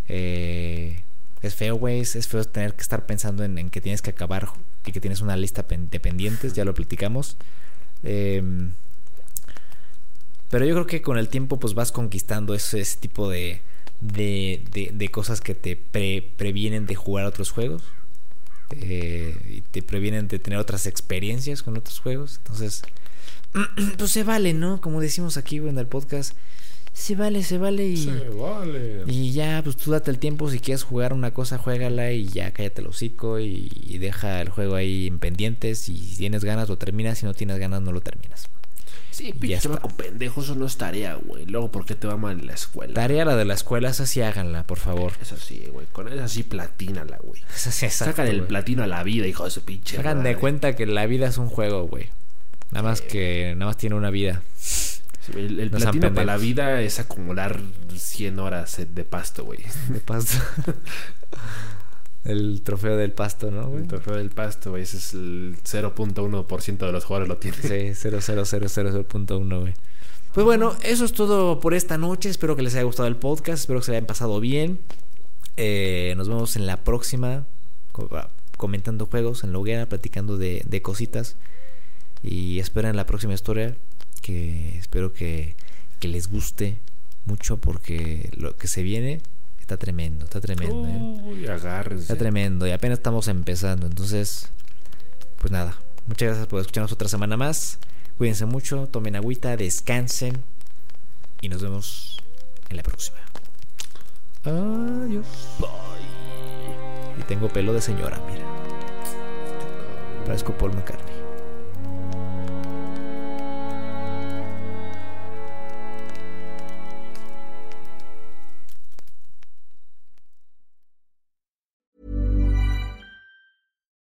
Eh, es feo, güey. Es, es feo tener que estar pensando en, en que tienes que acabar que tienes una lista de pendientes. Ya lo platicamos. Em, pero yo creo que con el tiempo pues vas conquistando ese, tipo de, de, de- cosas que te pre- previenen de jugar otros juegos. eh, y te previenen de tener otras experiencias con otros juegos. Entonces, *clears throat* pues se vale, ¿no? Como decimos aquí en el podcast, se vale, se vale y... vale. Y ya, pues tú date el tiempo. Si quieres jugar una cosa, juégala y ya cállate el hocico y, y deja el juego ahí en pendientes. Y si tienes ganas, lo terminas. Si no tienes ganas, no lo terminas. Sí, pinche chamaco pendejo, eso no es tarea, güey. Luego, ¿por qué te va mal en la escuela? Tarea la de la escuela, esa sí háganla, por favor. Es así, güey. Con esa sí platínala, güey. *laughs* Esa sí, exacto, Sacan el platino a la vida, hijo de su pinche. Hagan de cuenta que la vida es un juego, güey. Nada más que nada más tiene una vida. El el platino para la vida es acumular 100 horas de pasto, güey. *laughs* De pasto. el trofeo del pasto, ¿no, güey? El trofeo del pasto, güey. Ese es el 0.1% de los jugadores lo tienen. Sí, *laughs* 00000.1, güey. Pues bueno, eso es todo por esta noche. Espero que les haya gustado el podcast. Espero que se hayan pasado bien. Eh, nos vemos en la próxima. ah, Comentando juegos en la hoguera, platicando de, de cositas. Y esperen la próxima historia. Que espero que, que les guste mucho. Porque lo que se viene está tremendo. Está tremendo. ¿eh? Uy, agárrense. Está tremendo y apenas estamos empezando. Entonces, pues nada. Muchas gracias por escucharnos otra semana más. Cuídense mucho, tomen agüita, descansen y nos vemos en la próxima. Adiós. Y tengo pelo de señora, mira. Parezco Paul McCartney.